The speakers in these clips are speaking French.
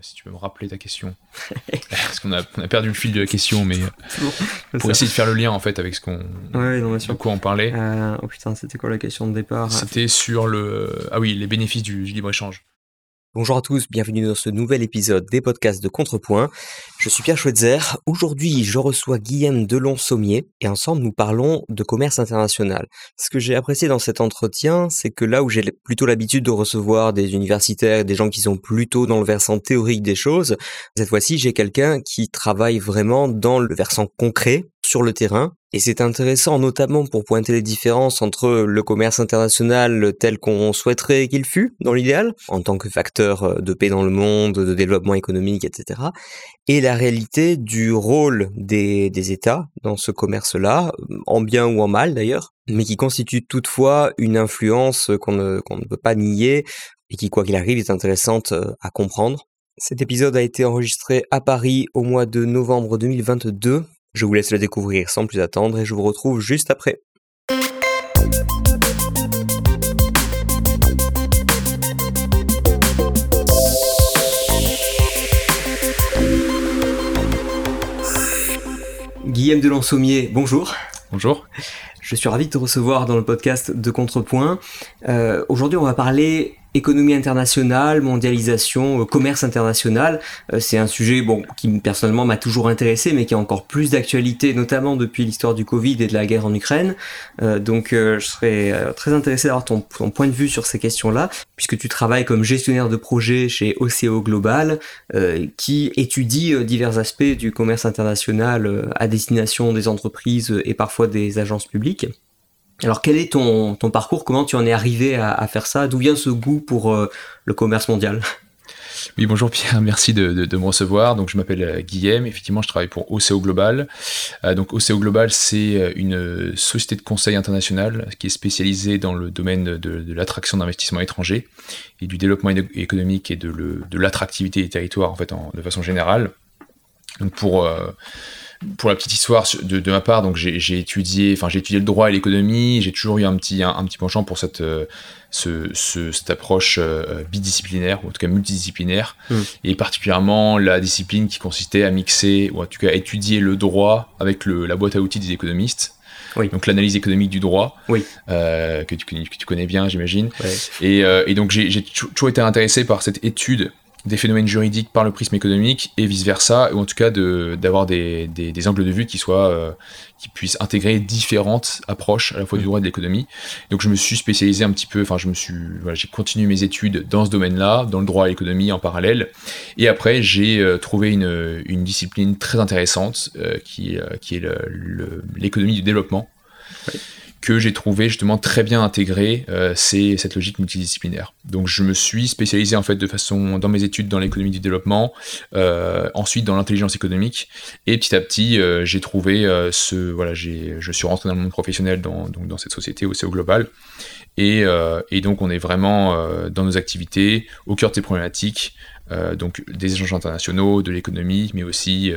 si tu peux me rappeler ta question. Parce qu'on a, a, perdu le fil de la question, mais pour essayer de faire le lien en fait avec ce qu'on, ouais, de quoi on parlait. oh putain, c'était quoi la question de départ? C'était sur le, ah oui, les bénéfices du libre échange. Bonjour à tous, bienvenue dans ce nouvel épisode des podcasts de Contrepoint. Je suis Pierre Schweitzer. Aujourd'hui, je reçois Guillaume Delon-Sommier et ensemble nous parlons de commerce international. Ce que j'ai apprécié dans cet entretien, c'est que là où j'ai plutôt l'habitude de recevoir des universitaires, des gens qui sont plutôt dans le versant théorique des choses, cette fois-ci, j'ai quelqu'un qui travaille vraiment dans le versant concret, sur le terrain. Et c'est intéressant notamment pour pointer les différences entre le commerce international tel qu'on souhaiterait qu'il fût, dans l'idéal, en tant que facteur euh, de paix dans le monde, de développement économique, etc., et la réalité du rôle des, États dans ce commerce-là, en bien ou en mal d'ailleurs, mais qui constitue toutefois une influence qu'on ne, qu'on ne peut pas nier et qui, quoi qu'il arrive, est intéressante euh, à comprendre. Cet épisode a été enregistré à Paris au mois de novembre 2022 je vous laisse le découvrir sans plus attendre et je vous retrouve juste après. Guillaume Delon-Sommier, bonjour. Bonjour. Je suis ravi de te recevoir dans le podcast de Contrepoint. Euh, aujourd'hui, on va parler économie internationale, mondialisation, euh, commerce international. Euh, c'est un sujet bon, qui personnellement m'a toujours intéressé, mais qui a encore plus d'actualité, notamment depuis l'histoire du Covid et de la guerre en Ukraine. Euh, donc je serais très intéressé d'avoir ton, ton, point de vue sur ces questions-là, puisque tu travailles comme gestionnaire de projet chez OCO Global, qui étudie divers aspects du commerce international à destination des entreprises et parfois des agences publiques. Alors quel est ton, parcours? Comment tu en es arrivé à, faire ça? D'où vient ce goût pour euh, le commerce mondial? Oui, bonjour Pierre, merci de, me recevoir. Donc, je m'appelle euh, Guillaume, effectivement, je travaille pour OCO Global. Euh, donc, OCO Global, c'est une société de conseil internationale qui est spécialisée dans le domaine de, l'attraction d'investissements étrangers et du développement économique et de l'attractivité des territoires, en fait, de façon générale. Pour pour la petite histoire de, ma part, donc j'ai étudié, enfin j'ai étudié le droit et l'économie. J'ai toujours eu un petit un, petit penchant pour cette euh, ce, cette approche euh, bidisciplinaire ou en tout cas multidisciplinaire mmh. et particulièrement la discipline qui consistait à mixer ou en tout cas à étudier le droit avec le, la boîte à outils des économistes. Oui. Donc l'analyse économique du droit, oui. euh, que, tu, que, tu, connais bien, j'imagine. Et, euh, et, donc j'ai toujours été intéressé par cette étude des phénomènes juridiques par le prisme économique et vice versa, ou en tout cas d'avoir des, des, des, angles de vue qui soient euh, qui puissent intégrer différentes approches à la fois du droit et de l'économie. Donc je me suis spécialisé un petit peu, enfin je me suis, voilà, j'ai continué mes études dans ce domaine-là, dans le droit et l'économie en parallèle, et après j'ai euh, trouvé une, une, discipline très intéressante euh, qui, qui est l'économie du développement que j'ai trouvé justement très bien intégré, euh, c'est cette logique multidisciplinaire. Donc je me suis spécialisé en fait de façon dans mes études dans l'économie du développement, euh, ensuite dans l'intelligence économique, et petit à petit euh, j'ai trouvé ce voilà j'ai je suis rentré dans le monde professionnel dans donc dans cette société au Global, et, et donc on est vraiment dans nos activités au cœur de ces problématiques, donc des échanges internationaux, de l'économie, mais aussi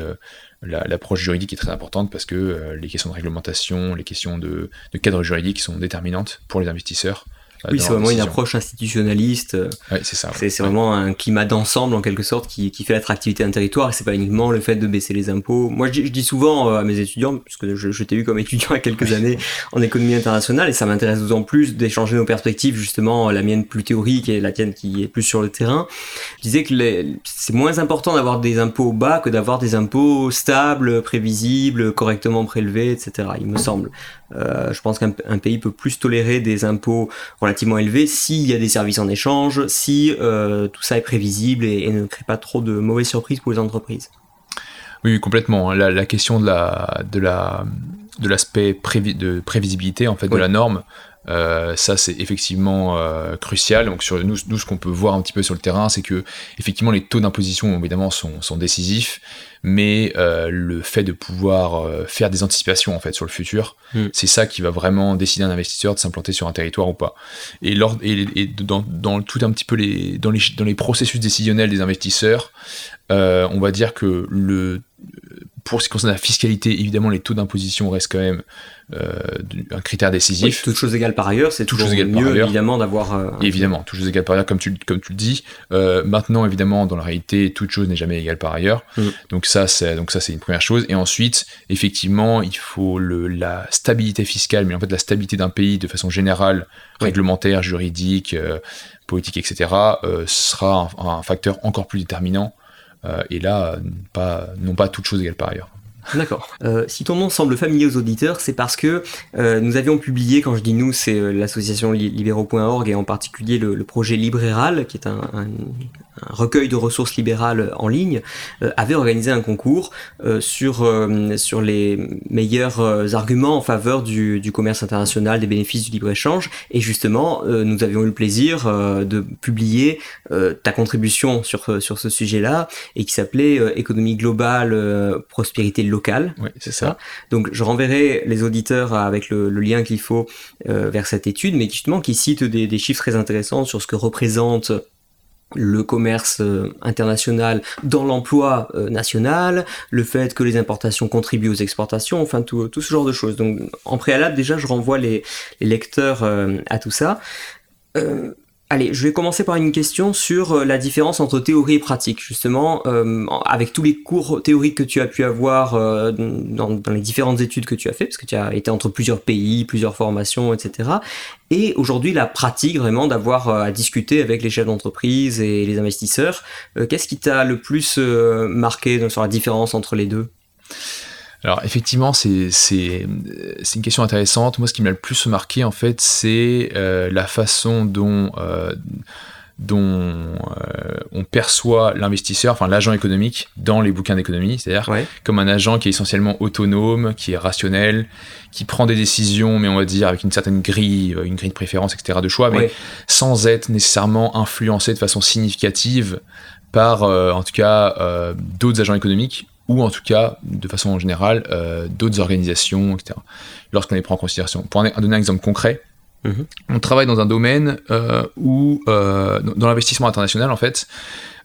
l'approche juridique est très importante parce que euh, les questions de réglementation, les questions de, de cadre juridique sont déterminantes pour les investisseurs oui, c'est vraiment une approche institutionnaliste. c'est ça. C'est vraiment un climat d'ensemble en quelque sorte qui, qui fait l'attractivité d'un territoire. C'est pas uniquement le fait de baisser les impôts. Moi, je, dis souvent euh, à mes étudiants, puisque je, je t'ai eu comme étudiant il y a quelques années en économie internationale, et ça m'intéresse d'autant plus d'échanger nos perspectives, justement la mienne plus théorique et la tienne qui est plus sur le terrain. Je disais que c'est moins important d'avoir des impôts bas que d'avoir des impôts stables, prévisibles, correctement prélevés, etc. Il me semble. Euh, je pense qu'un pays peut plus tolérer des impôts relativement élevés s'il y a des services en échange, si euh, tout ça est prévisible et, ne crée pas trop de mauvaises surprises pour les entreprises. Oui, complètement. Hein. La, question de la de la de l'aspect de prévisibilité en fait de la norme euh, ça, c'est effectivement euh, crucial. Donc, sur nous, nous ce qu'on peut voir un petit peu sur le terrain, c'est que effectivement, les taux d'imposition, évidemment, sont, sont, décisifs, mais euh, le fait de pouvoir faire des anticipations en fait sur le futur, mm. c'est ça qui va vraiment décider un investisseur de s'implanter sur un territoire ou pas. Et, lors, et, et dans, dans, tout un petit peu les dans les, dans les processus décisionnels des investisseurs, on va dire que le pour ce qui concerne la fiscalité, évidemment, les taux d'imposition restent quand même euh, un critère décisif. toute chose égale par ailleurs, c'est toujours chose mieux évidemment d'avoir. Euh, évidemment, toute chose égale par ailleurs, comme tu, comme tu le dis. Euh, maintenant, évidemment, dans la réalité, toute chose n'est jamais égale par ailleurs. Mm. Donc ça, c'est donc ça c'est une première chose. Et ensuite, effectivement, il faut le, la stabilité fiscale, mais en fait la stabilité d'un pays de façon générale, réglementaire, juridique, politique, etc. sera un, facteur encore plus déterminant. Et là, pas, non pas toute chose égale par ailleurs. D'accord. Euh, si ton nom semble familier aux auditeurs, c'est parce que euh, nous avions publié, quand je dis nous, c'est euh, l'association libéraux.org et en particulier le, projet Libéral, qui est un recueil de ressources libérales en ligne, euh, avait organisé un concours euh, sur, euh, sur les meilleurs arguments en faveur du, du, commerce international, des bénéfices du libre-échange. Et justement, nous avions eu le plaisir de publier ta contribution sur, sur ce sujet-là, et qui s'appelait Économie globale, prospérité locale. Oui, c'est ça. Donc je renverrai les auditeurs avec le, le lien qu'il faut vers cette étude, mais justement qui cite des, des chiffres très intéressants sur ce que représente le commerce euh, international dans l'emploi euh, national, le fait que les importations contribuent aux exportations, enfin tout, tout, ce genre de choses. Donc en préalable déjà je renvoie les, lecteurs euh, à tout ça. Allez, je vais commencer par une question sur euh, la différence entre théorie et pratique. Justement, euh, avec tous les cours théoriques que tu as pu avoir euh, dans, les différentes études que tu as fait, parce que tu as été entre plusieurs pays, plusieurs formations, etc. Et aujourd'hui, la pratique vraiment d'avoir à discuter avec les chefs d'entreprise et les investisseurs. Qu'est-ce qui t'a le plus marqué sur la différence entre les deux? Alors effectivement, c'est une question intéressante. Moi, ce qui m'a le plus marqué, en fait, c'est euh, la façon dont, euh, dont euh, on perçoit l'investisseur, enfin l'agent économique, dans les bouquins d'économie, c'est-à-dire comme un agent qui est essentiellement autonome, qui est rationnel, qui prend des décisions, mais on va dire avec une certaine grille, une grille de préférence, etc., de choix, mais sans être nécessairement influencé de façon significative par, en tout cas, d'autres agents économiques ou en tout cas, de façon générale, euh, d'autres organisations, etc., lorsqu'on les prend en considération. Pour donner un exemple concret, mhm. on travaille dans un domaine euh, où, euh, dans l'investissement international, en fait,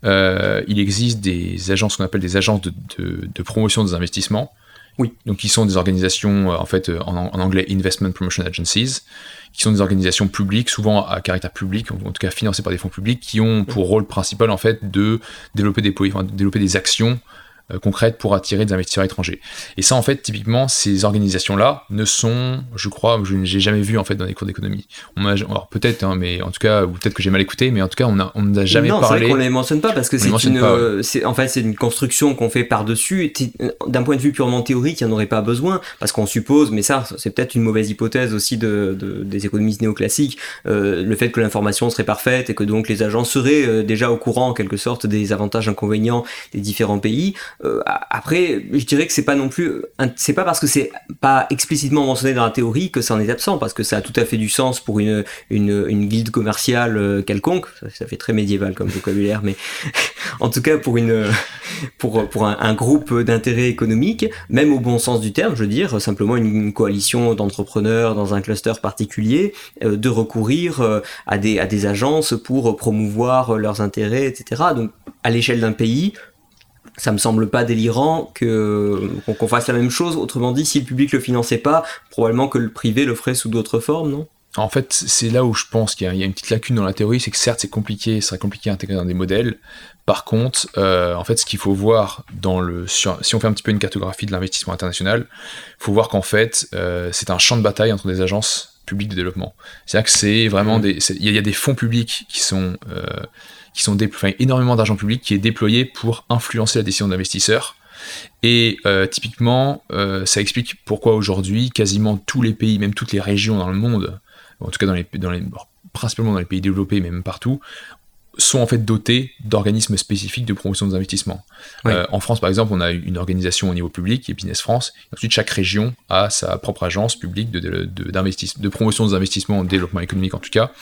il existe des agences qu'on appelle des agences de, promotion des investissements. Oui. Donc, qui sont des organisations, en fait, en, en, anglais, Investment Promotion Agencies, qui sont des organisations publiques, souvent à caractère public, en tout cas financées par des fonds publics, qui ont pour rôle principal, en fait, de développer des, enfin, développer des actions euh, concrètes pour attirer des investisseurs étrangers. Et ça, en fait, typiquement, ces organisations-là ne sont, je crois, je n'ai jamais vu en fait dans les cours d'économie. Alors peut-être, hein, mais en tout cas, ou peut-être que j'ai mal écouté, mais en tout cas, on a, on n'a jamais non, parlé. Non, on les mentionne pas parce que c'est une, euh, en fait, c'est une construction qu'on fait par dessus. D'un point de vue purement théorique, il n'y en aurait pas besoin parce qu'on suppose, mais ça, c'est peut-être une mauvaise hypothèse aussi de, des économistes néoclassiques, euh, le fait que l'information serait parfaite et que donc les agents seraient déjà au courant en quelque sorte des avantages inconvénients des différents pays. Euh, après, je dirais que c'est pas non plus, c'est pas parce que c'est pas explicitement mentionné dans la théorie que ça en est absent, parce que ça a tout à fait du sens pour une, une, une guilde commerciale euh, quelconque. Ça, fait très médiéval comme vocabulaire, mais en tout cas pour une, pour, pour un, groupe d'intérêt économique, même au bon sens du terme, je veux dire, simplement une, coalition d'entrepreneurs dans un cluster particulier, euh, de recourir à des, à des agences pour promouvoir leurs intérêts, etc. Donc, à l'échelle d'un pays, ça me semble pas délirant que qu'on fasse la même chose. Autrement dit, si le public le finançait pas, probablement que le privé le ferait sous d'autres formes, non? En fait, c'est là où je pense qu'il y, a une petite lacune dans la théorie, c'est que certes c'est compliqué, ce serait compliqué à intégrer dans des modèles. Par contre, euh, en fait, ce qu'il faut voir dans le, si on fait un petit peu une cartographie de l'investissement international, il faut voir qu'en fait, euh, c'est un champ de bataille entre des agences publiques de développement. C'est-à-dire que c'est vraiment mmh. des, il y, a des fonds publics qui sont euh, qui sont déployés, énormément d'argent public qui est déployé pour influencer la décision d'investisseurs. Et euh, typiquement, euh, ça explique pourquoi aujourd'hui, quasiment tous les pays, même toutes les régions dans le monde, en tout cas dans les, dans les, principalement dans les pays développés, mais même partout, sont en fait dotés d'organismes spécifiques de promotion des investissements. Euh, en France, par exemple, on a une organisation au niveau public, qui est Business France. Et ensuite, chaque région a sa propre agence publique de, de, de promotion des investissements en développement économique, en tout cas.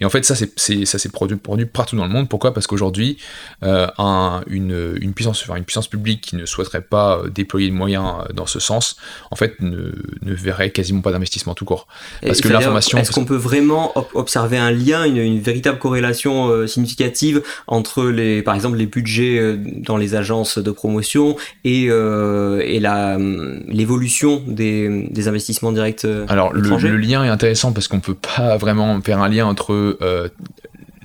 Et en fait, ça, c'est, ça s'est produit, produit, partout dans le monde. Pourquoi? Parce qu'aujourd'hui, euh, un, une, une, puissance, enfin, une puissance publique qui ne souhaiterait pas euh, déployer de moyens dans ce sens, en fait, ne, ne verrait quasiment pas d'investissement tout court. Parce que l'information... Est-ce qu'on peut vraiment observer un lien, une, une véritable corrélation significative significative entre les, par exemple, les budgets dans les agences de promotion et, et la, l'évolution des, des investissements directs Alors, le, le, lien est intéressant parce qu'on peut pas vraiment faire un lien entre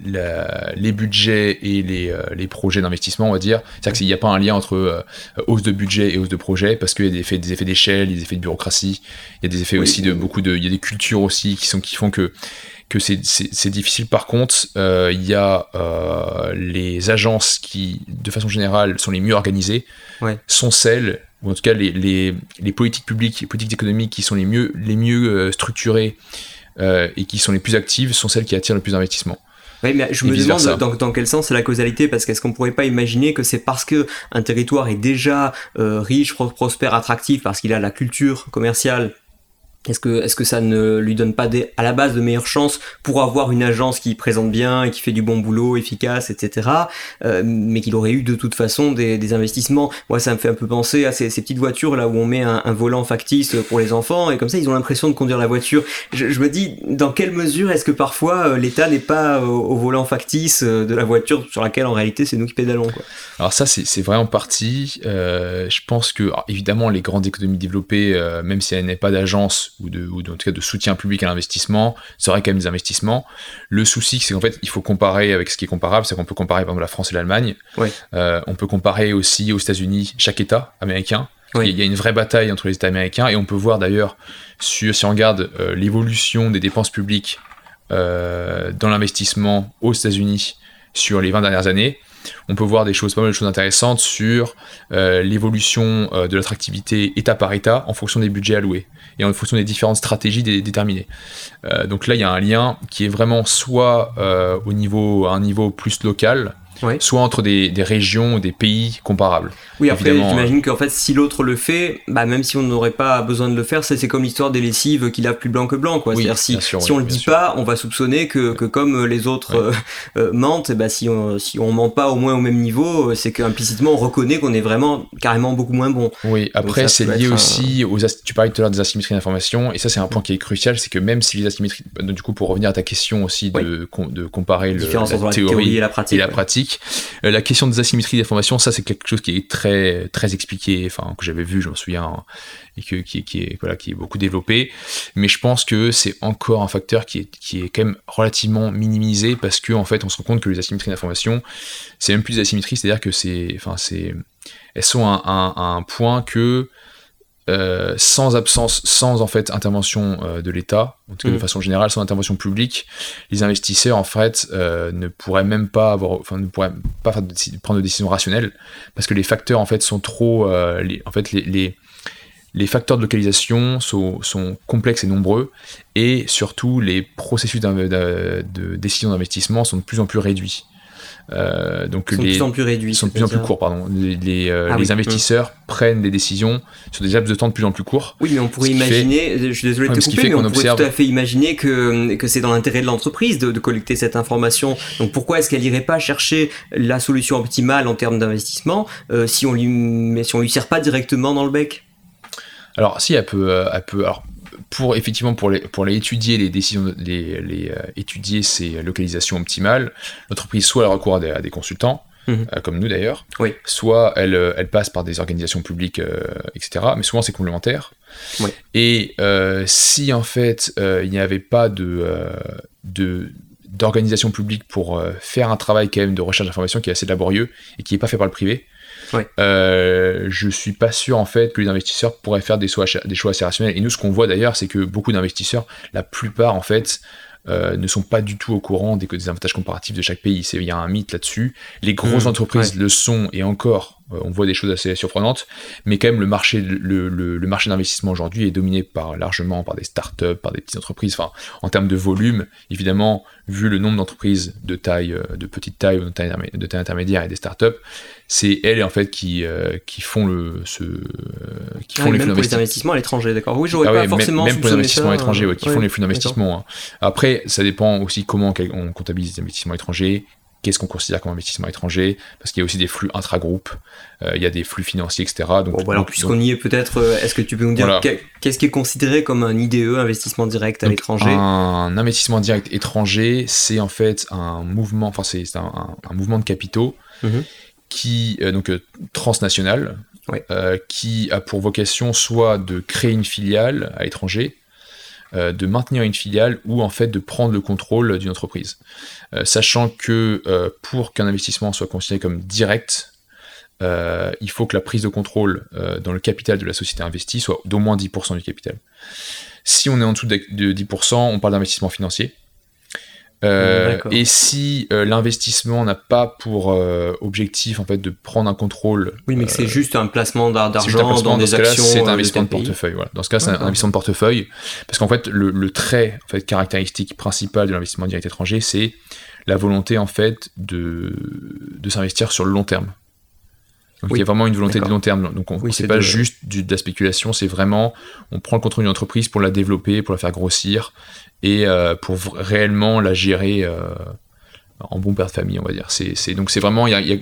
les budgets et les, euh, les projets d'investissement, on va dire. C'est-à-dire qu'il n'y a pas un lien entre euh, hausse de budget et hausse de projet, parce qu'il y a des effets, des effets d'échelle, des effets de bureaucratie, il y a des effets aussi de beaucoup de. Il y a des cultures aussi qui, sont, qui font que que c'est difficile. Par contre, euh, il y a les agences qui, de façon générale, sont les mieux organisées, sont celles, ou en tout cas les, les, les, politiques publiques, les politiques économiques qui sont les mieux, les mieux structurées et qui sont les plus actives, sont celles qui attirent le plus d'investissement. Oui, mais je me demande dans, dans, quel sens c'est la causalité, parce qu'est-ce qu'on pourrait pas imaginer que c'est parce que un territoire est déjà euh, riche, prospère, attractif, parce qu'il a la culture commerciale est-ce que, est que ça ne lui donne pas des, à la base de meilleures chances pour avoir une agence qui présente bien et qui fait du bon boulot, efficace, etc. Euh, mais qu'il aurait eu de toute façon des, des, investissements? Moi, ça me fait un peu penser à ces, ces petites voitures là où on met un, un, volant factice pour les enfants et comme ça ils ont l'impression de conduire la voiture. Je, je me dis dans quelle mesure est-ce que parfois euh, l'État n'est pas au, volant factice euh, de la voiture sur laquelle en réalité c'est nous qui pédalons. Quoi? Alors ça c'est vrai en partie. Euh, je pense que évidemment les grandes économies développées, euh, même si elles n'aient pas d'agence ou, de, ou en tout cas de soutien public à l'investissement, ça aurait quand même des investissements. Le souci, c'est qu'en fait, il faut comparer avec ce qui est comparable, c'est qu'on peut comparer par exemple la France et l'Allemagne. Euh, on peut comparer aussi aux États-Unis chaque État américain. Il y a une vraie bataille entre les États américains et on peut voir d'ailleurs, si on regarde euh, l'évolution des dépenses publiques euh, dans l'investissement aux États-Unis sur les 20 dernières années, on peut voir des choses, pas mal de choses intéressantes sur euh, l'évolution euh, de l'attractivité État par État en fonction des budgets alloués et en fonction des différentes stratégies déterminées. Euh, donc là, il y a un lien qui est vraiment soit au niveau, à un niveau plus local, soit entre des, régions ou des pays comparables. Oui, après, j'imagine euh, qu'en fait, si l'autre le fait, bah, même si on n'aurait pas besoin de le faire, c'est comme l'histoire des lessives qui lavent plus blanc que blanc. Quoi. C'est-à-dire, si, si on le dit pas, on va soupçonner que, que comme les autres euh, euh, mentent, bah, si, on, si on ment pas au moins au même niveau, c'est qu'implicitement, on reconnaît qu'on est vraiment carrément beaucoup moins bon. Oui, après, c'est lié aussi aux. Tu parlais tout à l'heure des asymétries d'information, et ça, c'est un point qui est crucial, c'est que même si les asymétries. Du coup, pour revenir à ta question aussi de, de comparer le, la, théorie, et la pratique. Et la pratique euh, la question des asymétries d'information, ça c'est quelque chose qui est très très expliqué, enfin que j'avais vu, je me souviens, et que, qui, est voilà, qui est beaucoup développé. Mais je pense que c'est encore un facteur qui est qui est quand même relativement minimisé parce que en fait on se rend compte que les asymétries d'information, c'est même plus des asymétries, c'est-à-dire que c'est, enfin c'est, elles sont un point que euh, sans absence, sans en fait intervention euh, de l'État, en tout cas de mm. façon générale, sans intervention publique, les investisseurs en fait euh, ne pourraient même pas avoir, enfin ne pourraient pas prendre de décisions rationnelles parce que les facteurs en fait sont trop, les, en fait les, les, facteurs de localisation sont, sont, complexes et nombreux et surtout les processus de décision d'investissement sont de plus en plus réduits. Euh, donc sont les, de plus en plus réduits. sont de plus en plus courts, pardon. Les, euh, ah investisseurs prennent des décisions sur des laps de temps de plus en plus courts. Oui, mais on pourrait imaginer, je suis désolé de te couper, mais on, pourrait tout à fait imaginer que, que c'est dans l'intérêt de l'entreprise de, de, collecter cette information. Donc pourquoi est-ce qu'elle irait pas chercher la solution optimale en termes d'investissement euh, si on lui si on lui sert pas directement dans le bec? Alors si elle peut, elle peut alors pour effectivement pour les, pour les étudier les décisions les, les euh, étudier ces localisations optimales l'entreprise soit elle recourt à des, consultants mhm. euh, comme nous d'ailleurs oui. soit elle, euh, elle passe par des organisations publiques etc mais souvent c'est complémentaire oui. et si en fait il n'y avait pas de, de d'organisation publique pour faire un travail quand même de recherche d'information qui est assez laborieux et qui n'est pas fait par le privé Ouais. Euh, je suis pas sûr en fait que les investisseurs pourraient faire des choix, des choix assez rationnels. Et nous, ce qu'on voit d'ailleurs, c'est que beaucoup d'investisseurs, la plupart en fait, euh, ne sont pas du tout au courant des, des avantages comparatifs de chaque pays. Il y a un mythe là-dessus. Les grosses mmh, entreprises le sont et encore on voit des choses assez surprenantes, mais quand même le marché, le, le, marché d'investissement aujourd'hui est dominé par largement par des startups, par des petites entreprises. Enfin, en termes de volume, évidemment, vu le nombre d'entreprises de taille, euh, de petite taille ou de taille, intermédiaire et des startups, c'est elles en fait qui, euh, qui font le ce, qui font les flux d'investissement à l'étranger, d'accord. Oui, j'aurais ah pas forcément même, pour les investissements étrangers, qui font les flux d'investissement. Hein. Après, ça dépend aussi comment on comptabilise les investissements étrangers, qu'est-ce qu'on considère comme investissement étranger, parce qu'il y a aussi des flux intra-groupes, euh, il y a des flux financiers, etc. Donc, bon, puisqu'on y est peut-être, euh, est-ce que tu peux nous dire qu'est-ce qui est considéré comme un IDE, investissement direct à l'étranger? Un investissement direct étranger, c'est en fait un mouvement, enfin c'est un, mouvement de capitaux mhm. qui euh, donc transnational, qui a pour vocation soit de créer une filiale à l'étranger, euh, de maintenir une filiale ou en fait de prendre le contrôle d'une entreprise. Euh, sachant que euh, pour qu'un investissement soit considéré comme direct, il faut que la prise de contrôle dans le capital de la société investie soit d'au moins 10% du capital. Si on est en dessous de 10%, on parle d'investissement financier. Euh, et si euh, l'investissement n'a pas pour euh, objectif en fait de prendre un contrôle, oui, mais que c'est juste un placement d'argent dans, des actions, c'est un investissement de portefeuille. Voilà. Dans ce cas, c'est un investissement de portefeuille, parce qu'en fait, le, le, trait en fait caractéristique principal de l'investissement direct étranger, c'est la volonté en fait de de s'investir sur le long terme. Donc il y a vraiment une volonté de long terme. Donc on, c'est pas juste du, de la spéculation, c'est vraiment on prend le contrôle d'une entreprise pour la développer, pour la faire grossir et euh, pour réellement la gérer euh, en bon père de famille, on va dire. C'est, donc c'est vraiment, il y a,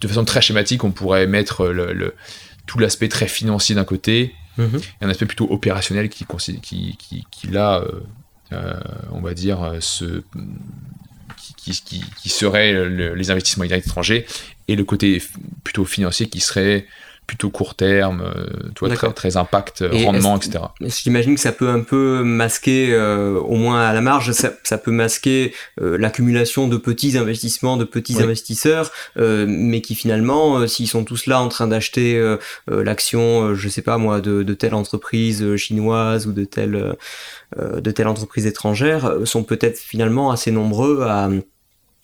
de façon très schématique, on pourrait mettre le, tout l'aspect très financier d'un côté mm-hmm. et un aspect plutôt opérationnel qui, qui, qui, qui là, euh, on va dire, ce, qui, qui, qui, serait les investissements étrangers et le côté plutôt financier qui serait plutôt court terme, euh, toi, très, très, impact, rendement, etc. J'imagine que ça peut un peu masquer, euh, au moins à la marge, ça, ça peut masquer euh, l'accumulation de petits investissements, de petits investisseurs, mais qui finalement, s'ils sont tous là en train d'acheter l'action, je sais pas moi, de, de, telle entreprise chinoise ou de telle, de telle entreprise étrangère, sont peut-être finalement assez nombreux à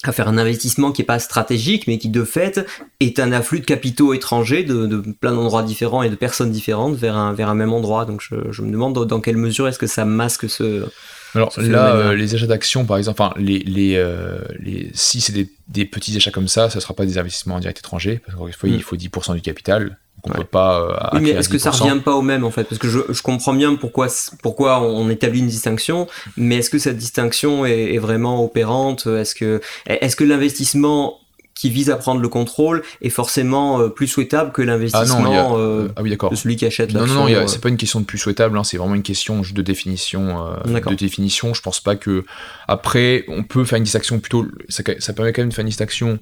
à faire un investissement qui est pas stratégique, mais qui de fait est un afflux de capitaux étrangers de, de plein d'endroits différents et de personnes différentes vers un, vers un même endroit. Donc je, je me demande dans, quelle mesure est-ce que ça masque ce... Alors là, euh, les achats d'actions, par exemple, enfin, les, les, euh, les, si c'est des, des, petits achats comme ça, ça ne sera pas des investissements en direct étrangers, parce qu'il faut, il faut 10% du capital on peut pas. Euh, oui, mais est-ce que ça revient pas au même en fait? Parce que je, je, comprends bien pourquoi, pourquoi on établit une distinction, mais est-ce que cette distinction est, est vraiment opérante? Est-ce que, est-ce que l'investissement qui vise à prendre le contrôle est forcément euh, plus souhaitable que l'investissement euh, ah oui, de celui qui achète l'action. Non, non, non c'est pas une question de plus souhaitable, hein, c'est vraiment une question de définition. de définition. Je pense pas que après on peut faire une distinction plutôt. Ça, ça permet quand même de faire une distinction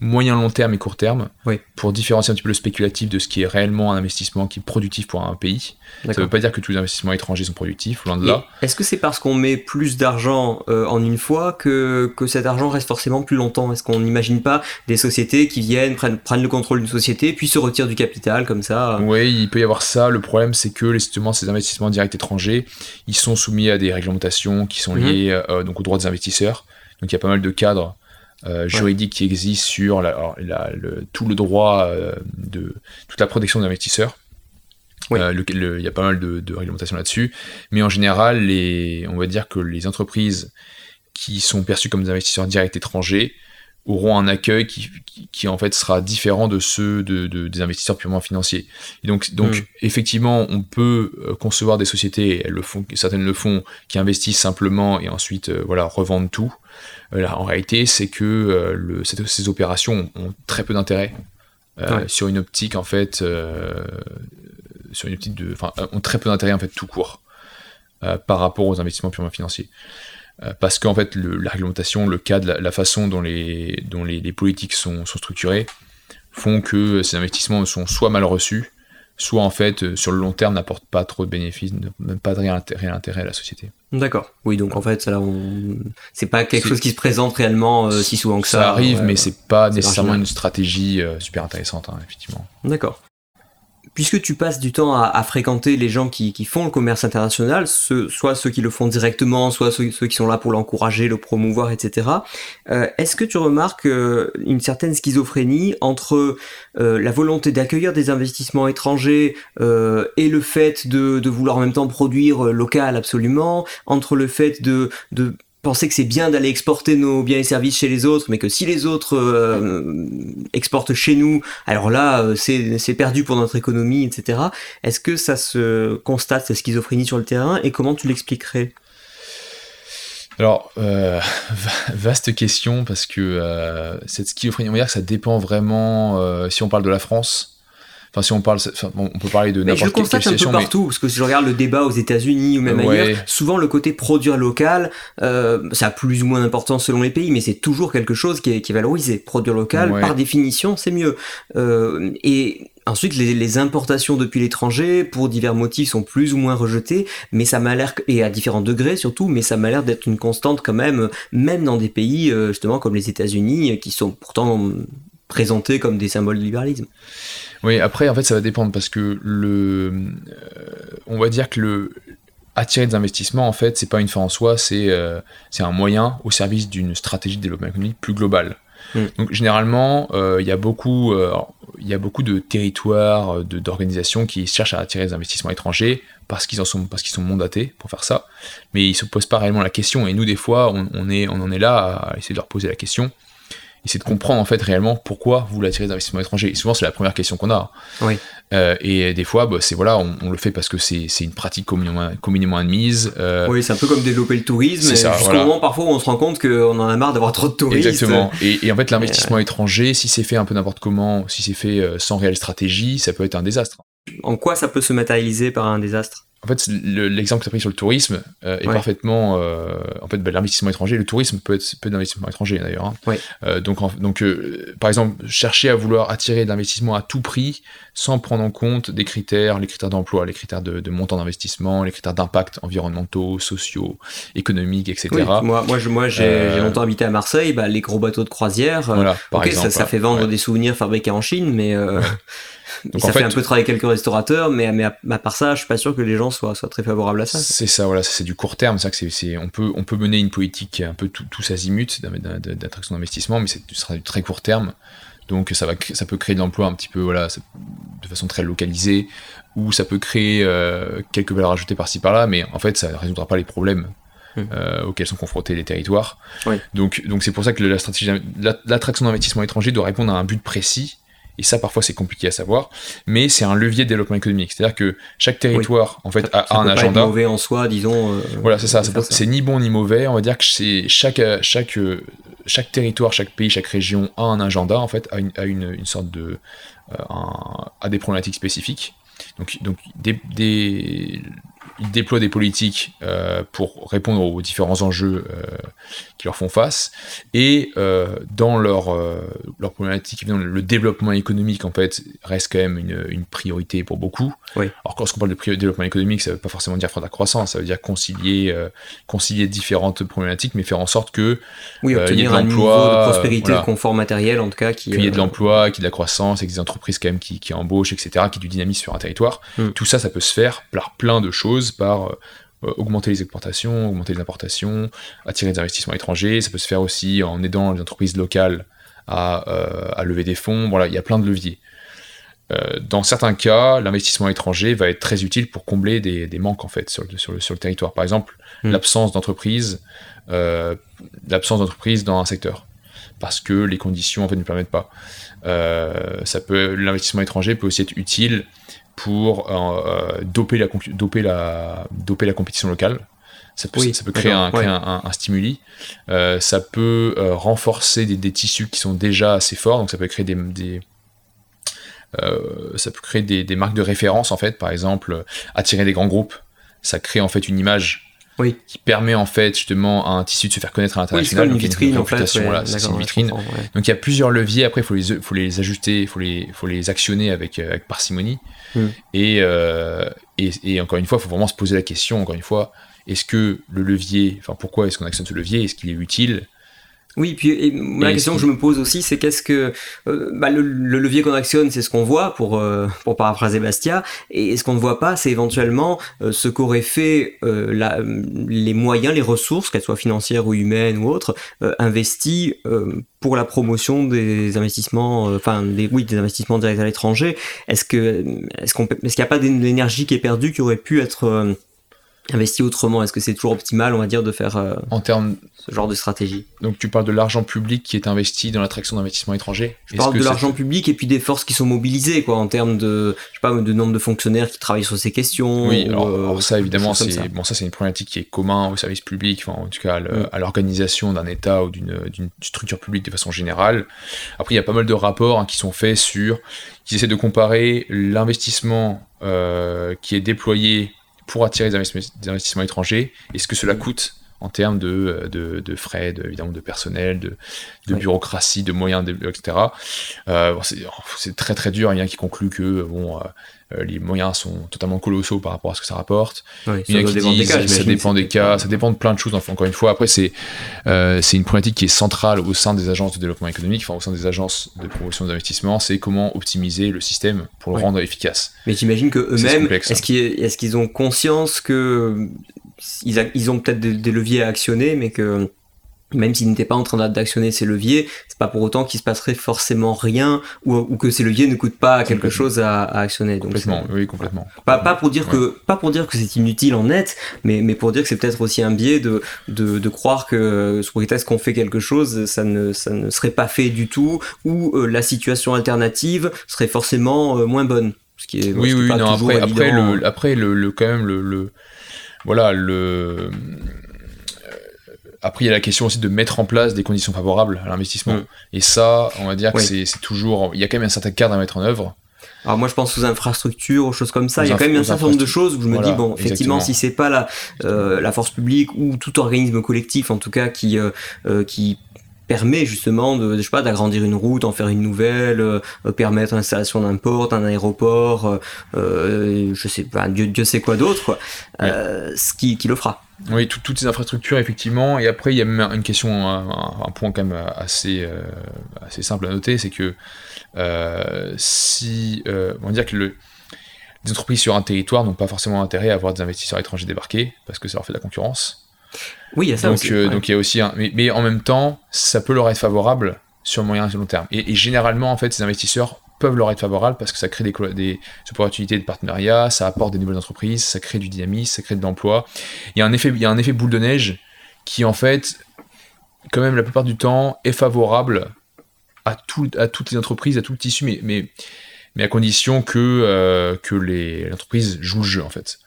moyen long terme et court terme pour différencier un petit peu le spéculatif de ce qui est réellement un investissement qui est productif pour un pays. Ça ne veut pas dire que tous les investissements étrangers sont productifs, loin de là. Est-ce que c'est parce qu'on met plus d'argent euh, en une fois que, que cet argent reste forcément plus longtemps? Est-ce qu'on n'imagine pas des sociétés qui viennent, prennent, prennent le contrôle d'une société, puis se retirent du capital comme ça? Oui, il peut y avoir ça. Le problème, c'est que justement, ces investissements directs étrangers, ils sont soumis à des réglementations qui sont mhm. liées euh, donc aux droits des investisseurs. Donc il y a pas mal de cadres euh, juridique qui existe sur la, le, tout le droit euh, de toute la protection des investisseurs. Euh, il y a pas mal de, de réglementations là-dessus, mais en général, les, on va dire que les entreprises qui sont perçues comme des investisseurs directs étrangers auront un accueil qui, qui, en fait sera différent de ceux de, de, des investisseurs purement financiers. Et donc, donc hmm. effectivement, on peut concevoir des sociétés, elles le font, certaines le font, qui investissent simplement et ensuite voilà revendent tout. Euh, en réalité, c'est que euh, ces opérations ont, très peu d'intérêt euh, sur une optique en fait, sur une optique de, enfin, ont très peu d'intérêt en fait tout court par rapport aux investissements purement financiers parce qu'en fait la réglementation, le cadre, la, façon dont les, dont les, politiques sont, sont, structurées font que ces investissements sont soit mal reçus, soit en fait euh, sur le long terme n'apporte pas trop de bénéfices, même pas de réel intérêt, à la société. D'accord. Oui, donc en fait, ça là, on... c'est pas quelque chose qui se présente réellement euh, si souvent que ça. Ça arrive, mais c'est pas nécessairement une stratégie euh, super intéressante, hein, effectivement. D'accord puisque tu passes du temps à, fréquenter les gens qui, font le commerce international, soit ceux qui le font directement, soit ceux, qui sont là pour l'encourager, le promouvoir, etc. Euh, est-ce que tu remarques euh, une certaine schizophrénie entre euh, la volonté d'accueillir des investissements étrangers et le fait de, vouloir en même temps produire local absolument, entre le fait de penser que c'est bien d'aller exporter nos biens et services chez les autres, mais que si les autres euh, exportent chez nous, alors là, euh, c'est perdu pour notre économie, etc. Est-ce que ça se constate, cette schizophrénie sur le terrain, et comment tu l'expliquerais? Alors, euh, vaste question parce que cette schizophrénie, on va dire que ça dépend vraiment. Si on parle de la France, Enfin, si on parle, on peut parler de n'importe quelle Je constate un peu partout, parce que si je regarde le débat aux États-Unis ou même ailleurs, souvent le côté produire local, ça a plus ou moins d'importance selon les pays, mais c'est toujours quelque chose qui est, qui est valorisé. Produire local, par définition, c'est mieux. et Ensuite, les, importations depuis l'étranger, pour divers motifs, sont plus ou moins rejetées, mais ça m'a l'air, et à différents degrés surtout, mais ça m'a l'air d'être une constante quand même, même dans des pays euh, justement comme les États-Unis, qui sont pourtant présentés comme des symboles de libéralisme. Oui, après, en fait, ça va dépendre parce que le, euh, on va dire que le, attirer des investissements, en fait, c'est pas une fin en soi, c'est euh, un moyen au service d'une stratégie de développement économique plus globale. Mm. Donc généralement, euh, il y a beaucoup, euh, y a beaucoup de territoires, d'organisations qui cherchent à attirer des investissements étrangers parce qu'ils en sont, parce qu'ils sont mandatés pour faire ça, mais ils se posent pas réellement la question. Et nous, des fois, on, est, on en est là à essayer de leur poser la question c'est de comprendre en fait réellement pourquoi vous voulez attirer des investissements étrangers. Et souvent, c'est la première question qu'on a. Oui. Euh, et des fois, bah, c'est voilà, on, le fait parce que c'est une pratique communément, communément admise. Euh, oui, c'est un peu comme développer le tourisme. C'est Jusqu'au moment parfois où on se rend compte qu'on en a marre d'avoir trop de touristes. Exactement. Et, en fait, l'investissement étranger, si c'est fait un peu n'importe comment, si c'est fait euh, sans réelle stratégie, ça peut être un désastre. En quoi ça peut se matérialiser par un désastre? En fait, l'exemple que tu as pris sur le tourisme euh, est parfaitement. Euh, en fait, bah, l'investissement étranger, le tourisme peut être peu d'investissement étranger d'ailleurs. Hein. Euh, donc, donc par exemple, chercher à vouloir attirer de l'investissement à tout prix sans prendre en compte des critères, les critères d'emploi, les critères de, montant d'investissement, les critères d'impact environnementaux, sociaux, économiques, etc. moi, moi, moi j'ai longtemps habité à Marseille, bah, les gros bateaux de croisière, voilà, par exemple, ça, ça, fait vendre des souvenirs fabriqués en Chine, mais. Donc ça fait, un peu travailler quelques restaurateurs, mais, mais à, part ça, je suis pas sûr que les gens soient, soient très favorables à ça. C'est ça, voilà, c'est du court terme. C'est que c'est, on peut, on peut mener une politique un peu tous azimuts d'attraction d'investissement, mais ce sera du très court terme. Donc ça, va, ça peut créer de l'emploi un petit peu voilà, de façon très localisée, ou ça peut créer euh, quelques valeurs ajoutées par-ci par-là, mais en fait ça ne résoudra pas les problèmes mmh. euh, auxquels sont confrontés les territoires. Donc donc c'est pour ça que la stratégie l'attraction d'investissement étranger doit répondre à un but précis et ça parfois c'est compliqué à savoir, mais c'est un levier de développement économique. C'est-à-dire que chaque territoire en fait a, un agenda. Pas mauvais en soi, disons. Euh, voilà, c'est ça. C'est ni bon ni mauvais. On va dire que c'est chaque chaque chaque territoire, chaque pays, chaque région a un agenda en fait, a une, a une, une sorte de euh, a des problématiques spécifiques. Donc donc des, des ils déploient des politiques euh, pour répondre aux différents enjeux euh, qui leur font face. Et euh, dans leur, leur problématique, le développement économique, en fait, reste quand même une, une priorité pour beaucoup. Oui. Alors, lorsqu'on parle de développement économique, ça ne veut pas forcément dire faire de la croissance, ça veut dire concilier, concilier différentes problématiques, mais faire en sorte que oui, obtenir y ait de un niveau de prospérité, de confort matériel, en tout cas. Qu'il y ait de l'emploi, qu'il y ait de la croissance, et que des entreprises quand même qui, qui embauchent, etc., qui du dynamisme sur un territoire. Hmm. Tout ça, ça peut se faire par plein de choses par euh, augmenter les exportations, augmenter les importations, attirer des investissements étrangers. Ça peut se faire aussi en aidant les entreprises locales à, euh, lever des fonds. Voilà, il y a plein de leviers. Euh, dans certains cas, l'investissement étranger va être très utile pour combler des, manques en fait sur le, sur le, territoire. Par exemple, hmm. l'absence d'entreprise, l'absence d'entreprise dans un secteur, parce que les conditions en fait ne permettent pas. ça peut, l'investissement étranger peut aussi être utile pour euh, doper, la, doper, la, doper la compétition locale. Ça peut, ça peut créer, un, un, stimuli. Euh, ça peut euh, renforcer des, des, tissus qui sont déjà assez forts, donc ça peut créer des, des ça peut créer des, des, marques de référence en fait, par exemple attirer des grands groupes. Ça crée en fait une image oui. qui permet en fait justement à un tissu de se faire connaître à l'international. Oui, une vitrine en fait. c'est une vitrine. Donc il y a plusieurs leviers. Après, il faut les, faut les ajuster, il faut les, faut les actionner avec, euh, avec parcimonie. Hmm. Euh, et, et, encore une fois, il faut vraiment se poser la question. Encore une fois, est-ce que le levier, enfin pourquoi est-ce qu'on actionne ce levier? Est-ce qu'il est utile? Oui, puis la question que je me pose aussi, c'est qu'est-ce que euh, bah, le, levier qu'on actionne, c'est ce qu'on voit pour euh, pour paraphraser Bastia, et ce qu'on ne voit pas, c'est éventuellement euh, ce qu'auraient fait la, les moyens, les ressources, qu'elles soient financières ou humaines ou autres, investis pour la promotion des investissements, enfin des oui des investissements directs à l'étranger? Est-ce que est-ce qu'on est-ce qu'il n'y a pas d'énergie qui est perdue qui aurait pu être investi autrement? Est-ce que c'est toujours optimal, on va dire, de faire euh, en termes ce genre de stratégie Donc tu parles de l'argent public qui est investi dans l'attraction d'investissements étrangers Je parle de l'argent public et puis des forces qui sont mobilisées, quoi, en termes de, je sais pas, de nombre de fonctionnaires qui travaillent sur ces questions. Oui, alors, euh, ça évidemment, c'est bon, ça c'est une problématique qui est commun au service public, enfin, en tout cas mm. à l'organisation d'un État ou d'une structure publique de façon générale. Après, il y a pas mal de rapports hein, qui sont faits sur, qui essaient de comparer l'investissement euh, qui est déployé pour attirer des investissements étrangers et ce que cela coûte en termes de, de, de frais, de, évidemment de personnel, de, de bureaucratie, de moyens, etc. Euh, c'est très très dur. Il y en a qui conclut que bon, euh, les moyens sont totalement colossaux par rapport à ce que ça rapporte. il y en a qui disent ça dépend des cas, ça dépend de plein de choses. Enfin, encore une fois, après c'est euh, c'est une problématique qui est centrale au sein des agences de développement économique, enfin au sein des agences de promotion d'investissement, c'est comment optimiser le système pour le rendre efficace. Mais j'imagine que eux-mêmes, est-ce qu'ils ont conscience que ils, ont peut-être des, leviers à actionner, mais que même s'ils n'étaient pas en train d'actionner ces leviers, c'est pas pour autant qu'il se passerait forcément rien ou, que ces leviers ne coûtent pas quelque chose à, actionner. Donc complètement, oui, complètement. Pas, pas, pour dire que pas pour dire que c'est inutile en net, mais, mais pour dire que c'est peut-être aussi un biais de, de, de croire que sous prétexte qu'on fait quelque chose, ça ne, ça ne serait pas fait du tout ou euh, la situation alternative serait forcément euh, moins bonne. Ce qui est, oui, oui, non, après, après, le, après le, le, quand même le voilà, le. Euh, après, il y a la question aussi de mettre en place des conditions favorables à l'investissement. Mm. Et ça, on va dire que c'est toujours. Il y a quand même un certain cadre à mettre en œuvre. Alors moi je pense aux infrastructures, aux choses comme ça. il y a quand même un certain nombre de choses où je me dis bon effectivement si c'est pas la euh, la force publique ou tout organisme collectif en tout cas qui euh, qui permet justement de, je sais pas, d'agrandir une route, en faire une nouvelle, euh, permettre l'installation d'un port, d'un aéroport, euh, euh, je sais pas, Dieu, Dieu sait quoi d'autre, ce qui, qui, le fera. Oui, toutes ces infrastructures, effectivement. Et après, il y a même une question, un, point quand même assez, assez simple à noter, c'est que si, on va dire que le, les entreprises sur un territoire n'ont pas forcément intérêt à avoir des investisseurs étrangers débarqués, parce que ça leur fait de la concurrence. Oui, il y a ça donc, aussi. Euh, donc il y a aussi un... mais, en même temps, ça peut leur être favorable sur le moyen et long terme. Et, généralement, en fait, ces investisseurs peuvent leur être favorables parce que ça crée des, des opportunités de partenariat, ça apporte des nouvelles entreprises, ça crée du dynamisme, ça crée de l'emploi. Il y a un effet, il y a un effet boule de neige qui, en fait, quand même, la plupart du temps, est favorable à, tout, à toutes les entreprises, à tout le tissu, mais, mais, mais à condition que, euh, que l'entreprise joue le jeu, en fait.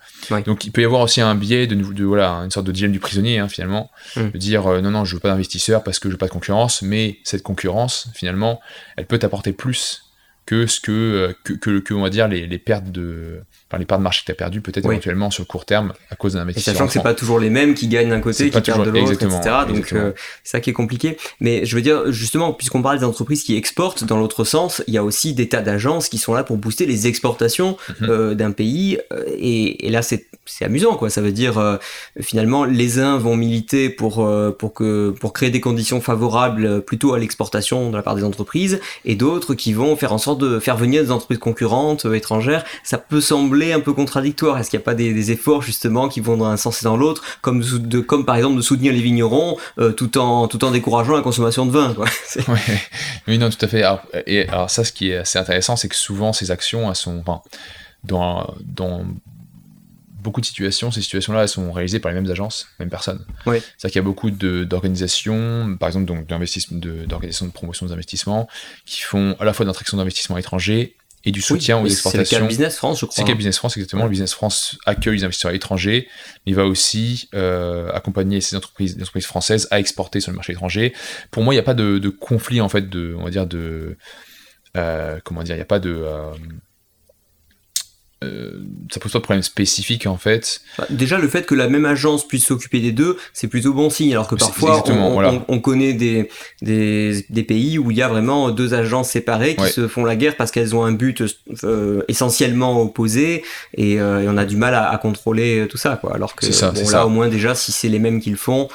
Donc il peut y avoir aussi un biais de, de voilà une sorte de dilemme du prisonnier hein, finalement, mm. de dire euh, non non je veux pas d'investisseur parce que je veux pas de concurrence, mais cette concurrence finalement elle peut t'apporter plus que ce que, euh, que, que, on va dire les, les pertes de les parts de marché que tu as perdu peut-être éventuellement sur le court terme à cause d'un investissement. sachant que c'est pas toujours les mêmes qui gagnent d'un côté, qui perdent de l'autre, etc. Donc euh, c'est ça qui est compliqué. Mais je veux dire, justement, puisqu'on parle des entreprises qui exportent, dans l'autre sens, il y a aussi des tas d'agences qui sont là pour booster les exportations mhm. euh, d'un pays. Et, et là, c'est amusant, quoi. Ça veut dire, finalement, les uns vont militer pour, pour, que, pour créer des conditions favorables plutôt à l'exportation de la part des entreprises, et d'autres qui vont faire en sorte de faire venir des entreprises concurrentes étrangères. Ça peut sembler un peu contradictoire Est-ce qu'il n'y a pas des, efforts justement qui vont dans un sens et dans l'autre, comme, de, comme par exemple de soutenir les vignerons euh, tout, en, tout en décourageant la consommation de vin. Oui, non, tout à fait. Alors, et alors ça, ce qui est assez intéressant, c'est que souvent ces actions, elles sont, dans, dans beaucoup de situations, ces situations-là, elles sont réalisées par les mêmes agences, mêmes personnes. Oui. C'est-à-dire qu'il y a beaucoup d'organisations, par exemple d'organisations de, de, promotion des investissements, qui font à la fois d'attraction d'investissements étrangers et du soutien aux exportations. C'est le Business France, je crois. C'est le Business France, exactement. Le Business France accueille les investisseurs étrangers, mais il va aussi euh, accompagner ces entreprises, les entreprises françaises à exporter sur le marché étranger. Pour moi, il n'y a pas de, de, conflit, en fait, de, on va dire, de. Euh, comment dire, il n'y a pas de. Euh, euh, ça pose pas de problème spécifique en fait. Bah, déjà le fait que la même agence puisse s'occuper des deux, c'est plutôt bon signe, alors que parfois on, connaît des, des, pays où il y a vraiment deux agences séparées qui se font la guerre parce qu'elles ont un but euh, essentiellement opposé euh, et, on a du mal à, contrôler tout ça. Quoi. Alors que là au moins déjà si c'est les mêmes qui le font,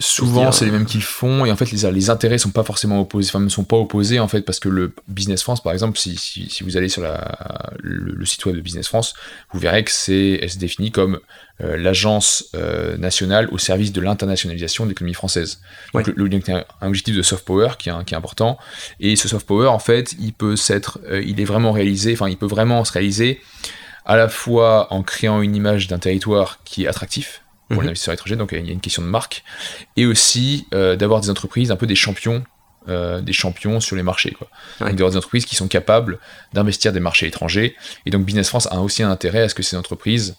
Souvent, c'est les mêmes qui font, et en fait, les, les intérêts sont pas forcément opposés, enfin, ne sont pas opposés, en fait, parce que le Business France, par exemple, si, si, si vous allez sur la, le, site web de Business France, vous verrez que c'est, elle se définit comme euh, l'agence euh, nationale au service de l'internationalisation de l'économie française. Donc, le, le, un objectif de soft power qui est, qui est, important, et ce soft power, en fait, il peut s'être, euh, il est vraiment réalisé, enfin, il peut vraiment se réaliser à la fois en créant une image d'un territoire qui est attractif pour mhm. l'investisseur étranger, donc il y a une question de marque, et aussi d'avoir des entreprises, un peu des champions des champions sur les marchés. Quoi. Donc, des entreprises qui sont capables d'investir des marchés étrangers. Et donc Business France a aussi un intérêt à ce que ces entreprises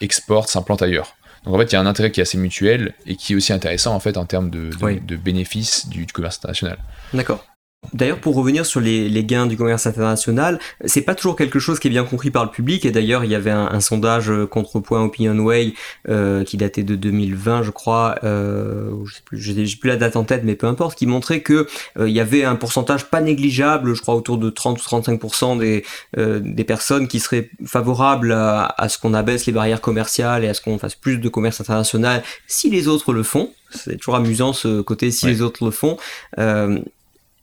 exportent, s'implantent ailleurs. Donc en fait, il y a un intérêt qui est assez mutuel et qui est aussi intéressant en fait en termes de, de, bénéfices du, commerce international. D'accord. D'ailleurs, pour revenir sur les, gains du commerce international, c'est pas toujours quelque chose qui est bien compris par le public. Et d'ailleurs, il y avait un, sondage euh, contrepoint Opinionway euh, qui datait de 2020, je crois. Euh, je sais plus, j'ai plus la date en tête, mais peu importe, qui montrait que euh, il y avait un pourcentage pas négligeable, je crois autour de 30 ou 35 des des personnes qui seraient favorables à, à ce qu'on abaisse les barrières commerciales et à ce qu'on fasse plus de commerce international si les autres le font. C'est toujours amusant ce côté si les autres le font. Euh,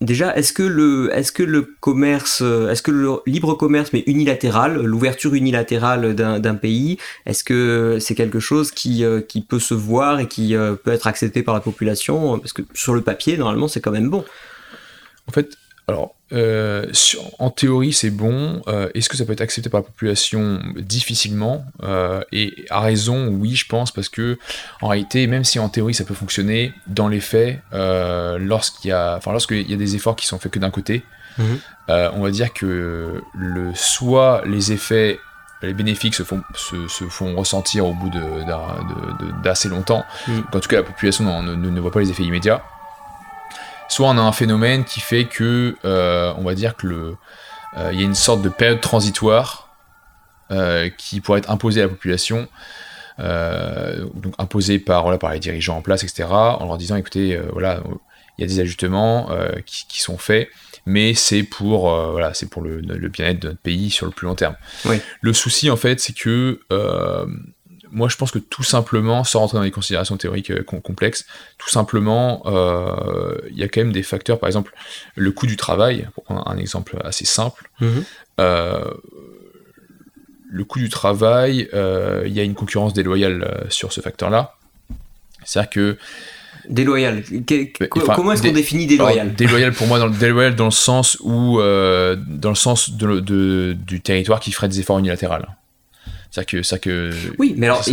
Déjà, est-ce que le, est-ce que le commerce, est-ce que le libre commerce mais unilatéral, l'ouverture unilatérale d'un, pays, est-ce que c'est quelque chose qui, euh, qui peut se voir et qui euh, peut être accepté par la population? Parce que sur le papier, normalement, c'est quand même bon. En fait, alors, euh, en théorie, c'est bon. Euh, est-ce que ça peut être accepté par la population? Difficilement. Euh, et à raison, oui, je pense, parce que en réalité, même si en théorie ça peut fonctionner, dans les faits, lorsqu'il y a, enfin, lorsqu'il y a des efforts qui sont faits que d'un côté, mhm. on va dire que le soit les effets les bénéfices se font, se, font ressentir au bout d'assez longtemps, mhm. en tout cas la population ne, ne, voit pas les effets immédiats, soit on a un phénomène qui fait que, euh, on va dire que le, euh, il y a une sorte de période transitoire euh, qui pourrait être imposée à la population, donc imposée par, voilà, par les dirigeants en place, etc., en leur disant, écoutez, voilà, il y a des ajustements qui, sont faits, mais c'est pour, voilà, c'est pour le, bien-être de notre pays sur le plus long terme. Le souci, en fait, c'est que moi, je pense que tout simplement, sans rentrer dans les considérations théoriques euh, complexes, tout simplement, euh, il y a quand même des facteurs, par exemple, le coût du travail, pour prendre un exemple assez simple. Mhm. Euh, le coût du travail, il y a une concurrence déloyale sur ce facteur-là. C'est-à-dire que Déloyal. comment est-ce qu'on définit déloyal Déloyal pour moi, dans le, déloyal dans le sens où, dans le sens de, du territoire qui ferait des efforts unilatéraux. Que, ça que. Oui, mais alors,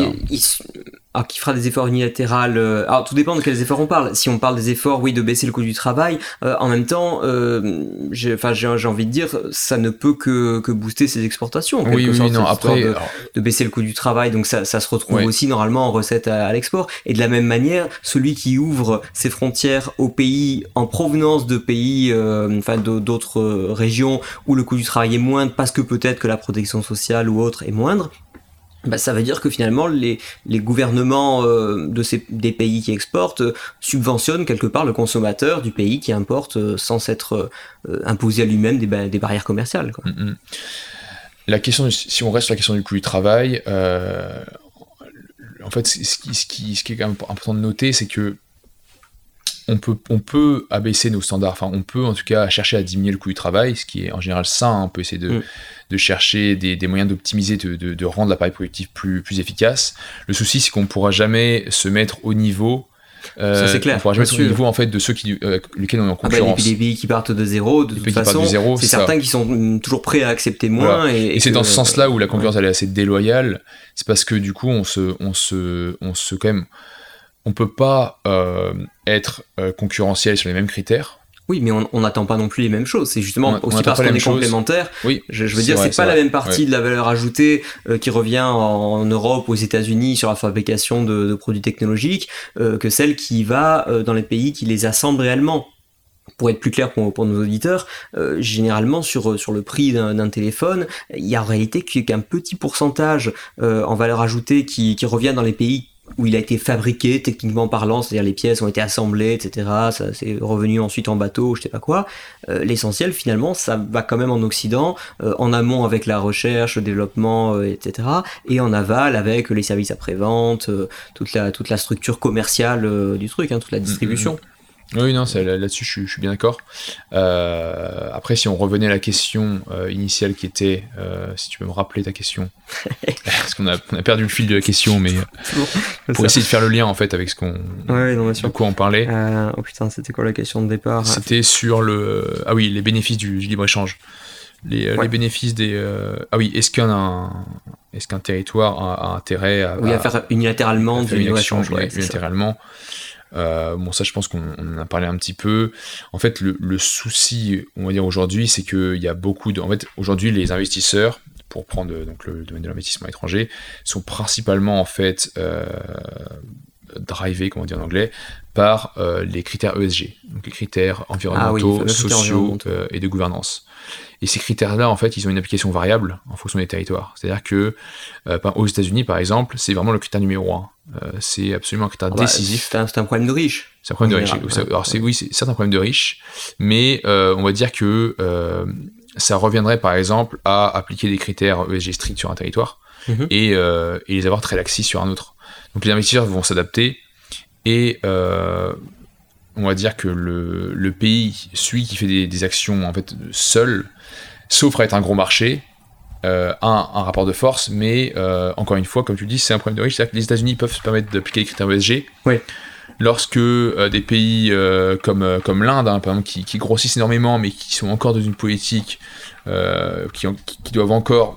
ah, qui fera des efforts unilatéraux. Euh, alors, tout dépend de quels efforts on parle. Si on parle des efforts, oui, de baisser le coût du travail, euh, en même temps, euh, j'ai, j'ai envie de dire, ça ne peut que, que booster ses exportations. oui, oui, non, après. De, baisser le coût du travail, donc ça, ça se retrouve aussi normalement en recette à, l'export. Et de la même manière, celui qui ouvre ses frontières aux pays en provenance de pays, enfin, d'autres régions où le coût du travail est moindre parce que peut-être que la protection sociale ou autre est moindre, bah, ça veut dire que finalement les, les gouvernements euh, de ces, des pays qui exportent euh, subventionnent quelque part le consommateur du pays qui importe euh, sans s'être imposé à lui-même des, des, barrières commerciales. Quoi. Mm, mm. La question, si on reste sur la question du coût du travail, en fait, ce qui, ce, qui, ce qui est quand même important de noter, c'est que on peut, on peut abaisser nos standards, enfin on peut en tout cas chercher à diminuer le coût du travail, ce qui est en général sain, hein. on peut essayer de, mm. de chercher des, des moyens d'optimiser, de, de, rendre l'appareil productif plus, plus efficace. Le souci c'est qu'on ne pourra jamais se mettre au niveau euh, ça c'est clair. On pourra jamais mettre au niveau en fait de ceux qui, euh, lesquels on est en concurrence. Ah bah, des pays qui partent de zéro, de toute façon, c'est certains qui sont toujours prêts à accepter moins. Et, et, c'est dans ce sens-là où la concurrence elle est assez déloyale. C'est parce que du coup on se, on se, on se quand même on peut pas euh, être euh, concurrentiel sur les mêmes critères. Oui, mais on n'attend pas non plus les mêmes choses. C'est justement aussi parce qu'on est complémentaire. Oui, je, veux dire, c'est pas la même partie de la valeur ajoutée euh, qui revient en, Europe ou aux États-Unis sur la fabrication de, produits technologiques que celle qui va dans les pays qui les assemblent réellement pour être plus clair pour, nos auditeurs, généralement sur, sur le prix d'un téléphone, il y a en réalité qu'un petit pourcentage en valeur ajoutée qui, qui, revient dans les pays où il a été fabriqué techniquement parlant, c'est-à-dire les pièces ont été assemblées, etc. Ça c'est revenu ensuite en bateau, je sais pas quoi. Euh, l'essentiel finalement, ça va quand même en Occident, euh, en amont avec la recherche, le développement, euh, etc. Et en aval avec les services après-vente, toute la toute la structure commerciale du truc, hein, toute la distribution. Oui, non, là-dessus, je, suis bien d'accord. Euh, après, si on revenait à la question euh, initiale qui était, euh, si tu peux me rappeler ta question, parce qu'on a, perdu le fil de la question, mais pour essayer de faire le lien en fait avec ce qu'on, ouais, non, de quoi on parlait. oh putain, c'était quoi la question de départ? C'était sur le, ah oui, les bénéfices du, libre échange. les, bénéfices des. Ah oui, est-ce qu'un est-ce qu'un territoire a, intérêt à, oui, à, faire unilatéralement du libre-échange Unilatéralement. Bon, ça, je pense qu'on en a parlé un petit peu. En fait, le, souci, on va dire aujourd'hui, c'est qu'il y a beaucoup de. En fait, aujourd'hui, les investisseurs, pour prendre donc le domaine de l'investissement étranger, sont principalement en fait euh, drivés, comment dire en anglais, par euh, les critères ESG, donc les critères environnementaux, ah sociaux euh, et de gouvernance. Et ces critères-là, en fait, ils ont une application variable en fonction des territoires. C'est-à-dire que aux États-Unis, par exemple, c'est vraiment le critère numéro un. c'est absolument un critère ah bah, décisif. C'est un, problème de riche. C'est un problème de riche. Alors, c'est, oui, c'est un problème de riche, mais on va dire que ça reviendrait par exemple à appliquer des critères ESG stricts sur un territoire mhm. euh, et, les avoir très laxis sur un autre. Donc les investisseurs vont s'adapter et euh, on va dire que le, pays, celui qui fait des, actions en fait seul, sauf à être un gros marché, euh, a un, rapport de force, mais encore une fois, comme tu dis, c'est un problème de riche, c'est-à-dire que les États-Unis peuvent se permettre d'appliquer les critères ESG. Oui lorsque euh, des pays euh, comme, euh, comme l'Inde, hein, par exemple, qui, grossissent énormément, mais qui sont encore dans une politique qui, qui, doivent encore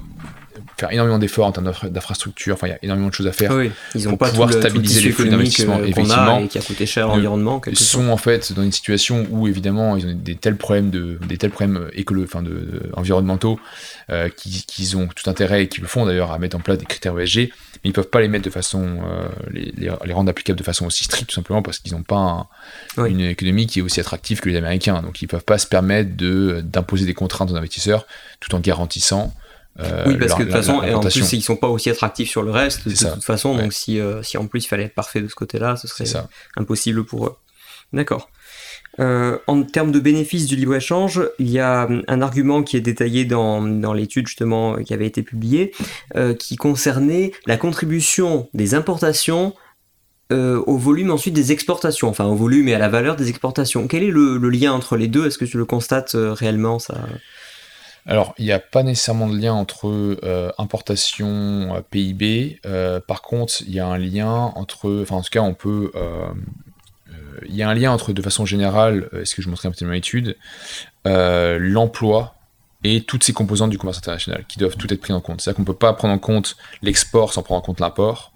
faire énormément d'efforts en termes d'infrastructures. Enfin, il y a énormément de choses à faire ils pour pouvoir stabiliser les flux d'investissement. Effectivement, et qui a coûté cher à l'environnement. Ils sont en fait dans une situation où évidemment ils ont des tels problèmes de des tels problèmes écolo, enfin de, environnementaux qu'ils ont tout intérêt et qui le font d'ailleurs à mettre en place des critères ESG ils peuvent pas les mettre de façon, euh, les, les, rendre applicables de façon aussi stricte, tout simplement parce qu'ils n'ont pas une économie qui est aussi attractive que les Américains. Donc ils peuvent pas se permettre de d'imposer des contraintes aux investisseurs tout en garantissant. Euh, oui, parce que de toute façon, et en plus, ils sont pas aussi attractifs sur le reste, de, toute façon. Donc si, euh, si en plus il fallait être parfait de ce côté-là, ce serait impossible pour eux. D'accord. Euh, en termes de bénéfices du libre-échange, il y a un argument qui est détaillé dans, dans l'étude justement qui avait été publiée, euh, qui concernait la contribution des importations euh, au volume ensuite des exportations, enfin au volume et à la valeur des exportations. Quel est le, lien entre les deux? Est-ce que tu le constates réellement ça? Alors, il n'y a pas nécessairement de lien entre importation, PIB. par contre, il y a un lien entre, enfin en tout cas, on peut il y a un lien entre, de façon générale, euh, ce que je montrais un peu dans l'étude, euh, l'emploi et toutes ces composantes du commerce international qui doivent tout être pris en compte. C'est-à-dire qu'on ne peut pas prendre en compte l'export sans prendre en compte l'import.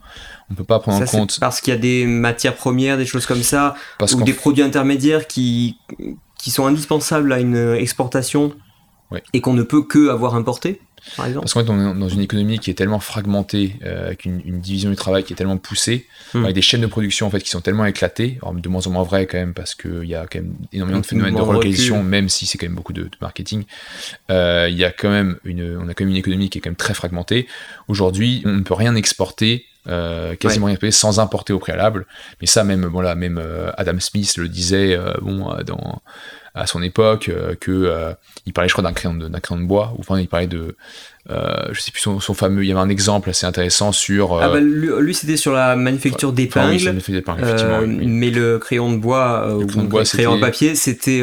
On ne peut pas prendre en compte. Parce qu'il y a des matières premières, des choses comme ça, ou des produits intermédiaires qui, qui sont indispensables à une exportation? Et qu'on ne peut que avoir importé parce qu'en fait, on est dans une économie qui est tellement fragmentée, euh, avec une, division du travail qui est tellement poussée, hmm. avec des chaînes de production en fait qui sont tellement éclatées, de moins en moins vrai quand même, parce qu'il y a quand même énormément de phénomènes de relocalisation, même si c'est quand même beaucoup de, marketing. Euh, il y a quand même une, on a quand même une économie qui est quand même très fragmentée. Aujourd'hui, on ne peut rien exporter euh, quasiment rien exporter sans importer au préalable. Mais ça, même, bon là, même Adam Smith le disait bon, dans, à son époque, que il parlait, je crois, d'un crayon, de, d'un crayon de bois, ou enfin, il parlait de. Euh, je sais plus son, fameux. Il y avait un exemple assez intéressant sur. Ah bah, lui, c'était sur la manufacture d'épingles. Euh, mais le crayon de bois, le crayon, de bois, crayon de papier, c'était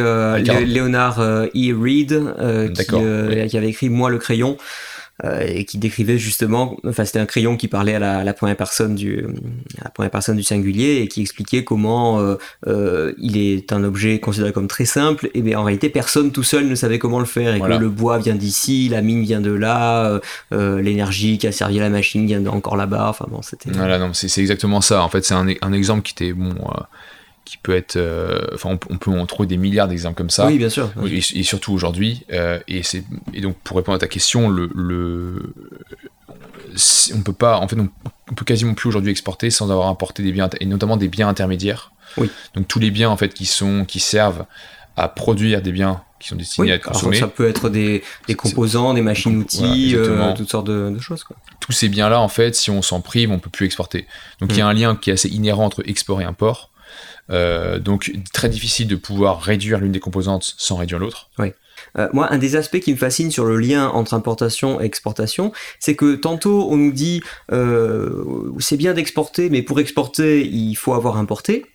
Léonard E. Reed qui, qui, avait écrit Moi le crayon. Euh, et qui décrivait justement, enfin c'était un crayon qui parlait à la, première personne du, à la première personne du singulier et qui expliquait comment euh, euh, il est un objet considéré comme très simple et bien en réalité personne tout seul ne savait comment le faire et que le bois vient d'ici, la mine vient de là, l'énergie qui a servi à la machine vient encore là-bas. Enfin bon, c'était. Voilà, non, c'est exactement ça. En fait, c'est un, un, exemple qui était bon qui peut être. Euh, enfin, on, peut en trouver des milliards d'exemples comme ça. Oui, bien sûr. Et, surtout aujourd'hui. Euh, et, et donc, pour répondre à ta question, le, le on peut pas. En fait, on, peut quasiment plus aujourd'hui exporter sans avoir importé des biens, et notamment des biens intermédiaires. Oui. Donc, tous les biens en fait qui sont qui servent à produire des biens qui sont destinés à être consommés. ça peut être des, des composants, des machines-outils, euh, toutes sortes de, choses. Quoi. Tous ces biens-là, en fait, si on s'en prive, on peut plus exporter. Donc il y a mm. un lien qui est assez inhérent entre export et import. Euh, donc très difficile de pouvoir réduire l'une des composantes sans réduire l'autre. Oui. Euh, moi, un des aspects qui me fascine sur le lien entre importation et exportation, c'est que tantôt on nous dit euh, c'est bien d'exporter, mais pour exporter, il faut avoir importé.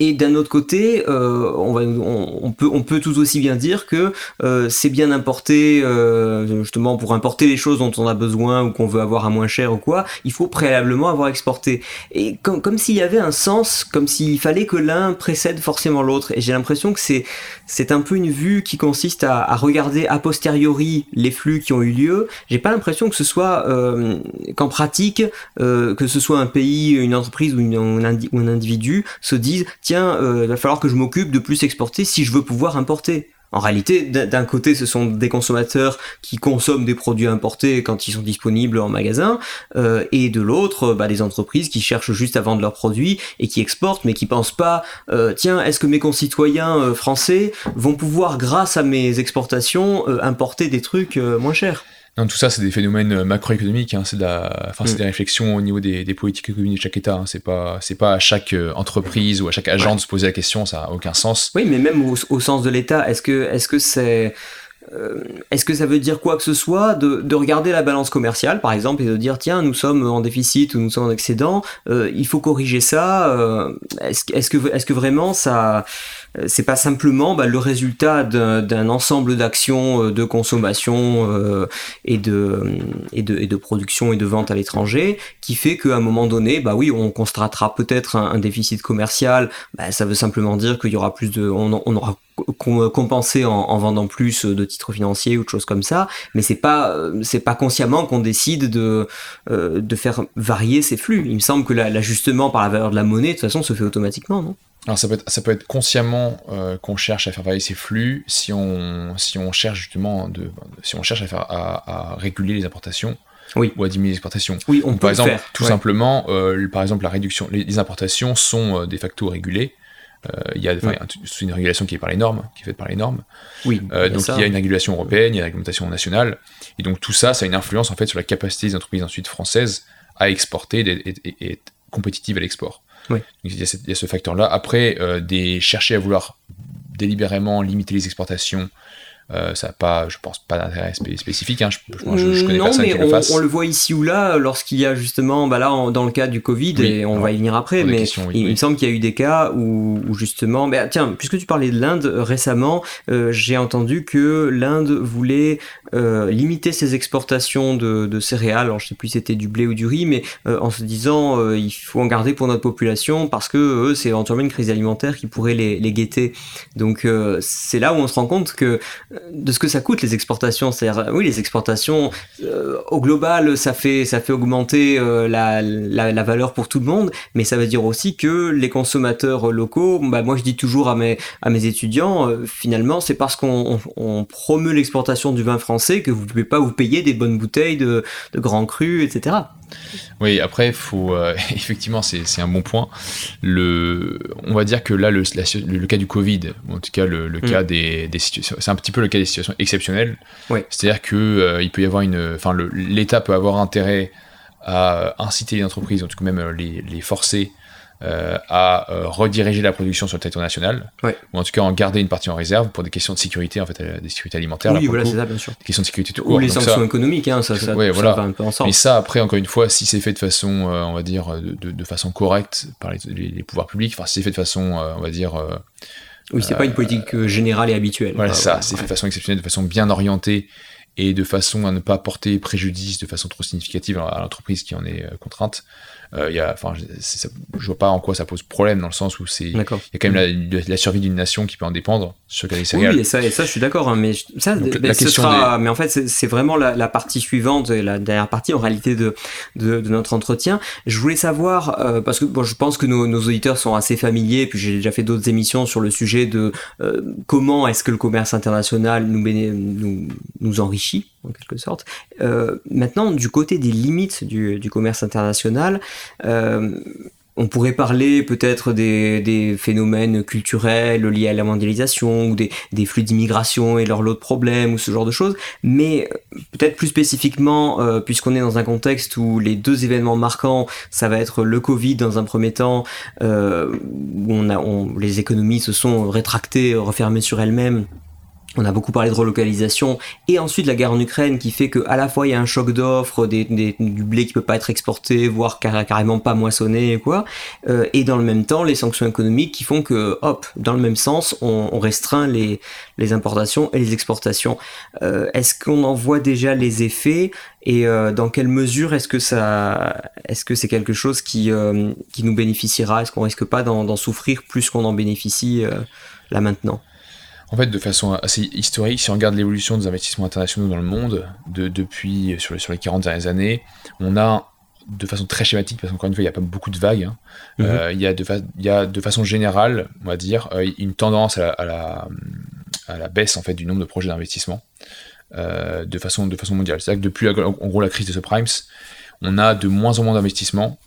Et d'un autre côté, euh, on, va, on, peut, on peut tout aussi bien dire que euh, c'est bien importé, euh, justement pour importer les choses dont on a besoin ou qu'on veut avoir à moins cher ou quoi, il faut préalablement avoir exporté. Et comme, comme s'il y avait un sens, comme s'il fallait que l'un précède forcément l'autre. Et j'ai l'impression que c'est, c'est un peu une vue qui consiste à, à, regarder a posteriori les flux qui ont eu lieu. J'ai pas l'impression que ce soit euh, qu'en pratique, euh, que ce soit un pays, une entreprise ou, une, ou un individu se disent tiens, euh, il va falloir que je m'occupe de plus exporter si je veux pouvoir importer. En réalité, d'un côté, ce sont des consommateurs qui consomment des produits importés quand ils sont disponibles en magasin, euh, et de l'autre, bah, des entreprises qui cherchent juste à vendre leurs produits et qui exportent, mais qui pensent pas, euh, tiens, est-ce que mes concitoyens français vont pouvoir, grâce à mes exportations, importer des trucs moins chers? Tout ça, c'est des phénomènes euh, macroéconomiques. Hein, c'est enfin, mm. des réflexions au niveau des, politiques économiques de chaque État. Hein, c'est pas, c'est pas à chaque euh, entreprise ou à chaque agent de se poser la question. Ça n'a aucun sens. Oui, mais même au, sens de l'État, est-ce que, est-ce que c'est euh, est-ce que ça veut dire quoi que ce soit de, regarder la balance commerciale, par exemple, et de dire tiens, nous sommes en déficit ou nous sommes en excédent, il faut corriger ça. est-ce, est-ce que, est-ce que vraiment ça euh, c'est pas simplement bah, le résultat d'un ensemble d'actions euh, de consommation euh, et, de, et, de, et de production et de vente à l'étranger qui fait qu'à un moment donné, bah oui, on constatera peut-être un, déficit commercial. Bah, ça veut simplement dire qu'il y aura plus de, on, on aura compensé en, en, vendant plus de titres financiers ou de choses comme ça, mais c'est pas c'est pas consciemment qu'on décide de de faire varier ces flux. Il me semble que l'ajustement par la valeur de la monnaie de toute façon se fait automatiquement, non? Alors ça peut être, ça peut être consciemment euh, qu'on cherche à faire varier ces flux si on, si on cherche justement de, si on cherche à, faire, à, réguler les importations oui. ou à diminuer les exportations. Oui, on peut par exemple, faire. tout simplement, euh, par exemple la réduction, les, importations sont euh, de facto régulées. Il y a une régulation qui est par les normes, qui est faite par les normes. Oui. donc il y a une régulation européenne, il y a une réglementation nationale, et donc tout ça, ça a une influence en fait sur la capacité des entreprises ensuite françaises à exporter et être compétitives à l'export. Oui. il, y a ce facteur-là. Après, euh, des, chercher à vouloir délibérément limiter les exportations euh, ça n'a pas, je pense, pas d'intérêt spécifique. Hein. Je, je, connais non, personne mais qui on, le fasse. On le voit ici ou là, lorsqu'il y a justement, bah là, dans le cas du Covid, et on va y venir après, mais il, me semble qu'il y a eu des cas où, justement, bah, tiens, puisque tu parlais de l'Inde euh, récemment, euh, j'ai entendu que l'Inde voulait limiter ses exportations de, de, céréales. Alors, je sais plus si c'était du blé ou du riz, mais en se disant, il faut en garder pour notre population parce que eux, c'est éventuellement une crise alimentaire qui pourrait les, les guetter. Donc, c'est là où on se rend compte que de ce que ça coûte les exportations. C'est-à-dire, oui, les exportations, euh, au global, ça fait, ça fait augmenter euh, la, la, valeur pour tout le monde, mais ça veut dire aussi que les consommateurs locaux, bah, moi je dis toujours à mes, à mes étudiants, euh, finalement, c'est parce qu'on on, promeut l'exportation du vin français que vous ne pouvez pas vous payer des bonnes bouteilles de, de grands crus, etc. Oui, après, faut, euh, effectivement, c'est un bon point. Le, on va dire que là, le, le, cas du Covid, en tout cas le, mm. cas des, des situations, c'est un petit peu le cas des situations exceptionnelles. C'est-à-dire que euh, il peut y avoir une, enfin, l'État peut avoir intérêt à inciter les entreprises, en tout cas même euh, les, les forcer euh, à euh, rediriger la production sur le territoire national, ou en tout cas en garder une partie en réserve pour des questions de sécurité, en fait, euh, des sécurités alimentaires. Oui, voilà, c'est ça, bien sûr. Des questions de sécurité tout court. Ou les sanctions économiques, hein, ça, ça, ouais, voilà. va un peu ensemble. Mais ça, après, encore une fois, si c'est fait de façon, on va dire, de, de, façon correcte par les, les, pouvoirs publics, enfin, si c'est fait de façon, on va dire. oui, c'est pas une politique générale et habituelle. Voilà, ça, c'est fait de façon exceptionnelle, de façon bien orientée et de façon à ne pas porter préjudice de façon trop significative à l'entreprise qui en est contrainte. Euh, y a, enfin, je vois pas en quoi ça pose problème dans le sens où c'est, il y a quand même la, survie d'une nation qui peut en dépendre sur les céréales. Oui, et ça, et ça, je suis d'accord. Hein, mais ça, ben, ce sera, mais en fait, c'est vraiment la, partie suivante et la dernière partie en réalité de, de, notre entretien. Je voulais savoir euh, parce que bon, je pense que nos, nos, auditeurs sont assez familiers. Puis j'ai déjà fait d'autres émissions sur le sujet de euh, comment est-ce que le commerce international nous, nous, nous enrichit en quelque sorte. Euh, maintenant, du côté des limites du, commerce international, euh, on pourrait parler peut-être des, phénomènes culturels liés à la mondialisation ou des, flux d'immigration et leur lot de problèmes ou ce genre de choses, mais peut-être plus spécifiquement, euh, puisqu'on est dans un contexte où les deux événements marquants, ça va être le Covid dans un premier temps, où les économies se sont rétractées, refermées sur elles-mêmes, on a beaucoup parlé de relocalisation et ensuite la guerre en Ukraine qui fait que à la fois il y a un choc d'offres, du blé qui peut pas être exporté, voire carrément pas moissonné quoi, euh, et dans le même temps les sanctions économiques qui font que hop dans le même sens on, restreint les, importations et les exportations. Euh, est-ce qu'on en voit déjà les effets et euh, dans quelle mesure est-ce que ça est-ce que c'est quelque chose qui qui nous bénéficiera? Est-ce qu'on risque pas d'en souffrir plus qu'on en bénéficie là maintenant? En fait, de façon assez historique, si on regarde l'évolution des investissements internationaux dans le monde, de, depuis sur les, sur les 40 dernières années, on a de façon très schématique, parce qu'encore une fois, il n'y a pas beaucoup de vagues, hein, mhm. euh, il, y a de il y a de façon générale, on va dire, euh, une tendance à la, à, la, baisse en fait, du nombre de projets d'investissement euh, de, façon, de façon mondiale. C'est-à-dire que depuis en gros, la crise des subprimes, on a de moins en moins d'investissements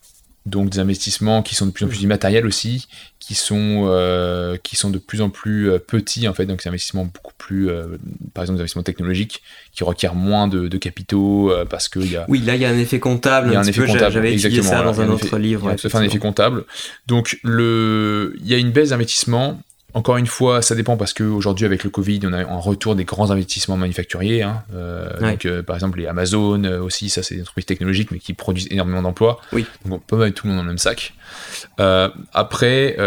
donc des investissements qui sont de plus en plus immatériels aussi, qui sont, euh, qui sont de plus en plus euh, petits en fait, donc des investissements beaucoup plus, euh, par exemple des investissements technologiques qui requièrent moins de, capitaux parce qu'il y a... Oui, là il y a un effet comptable, il y a un, effet comptable, j'avais étudié ça dans un, autre livre. Ça fait un effet comptable. Donc le, il y a une baisse d'investissement encore une fois, ça dépend parce qu'aujourd'hui, avec le Covid, on a un retour des grands investissements manufacturiers. Hein. Euh, donc, euh, par exemple, les Amazon euh, aussi, ça, c'est des entreprises technologiques, mais qui produisent énormément d'emplois. Oui. Donc, on peut mettre tout le monde dans le même sac. après,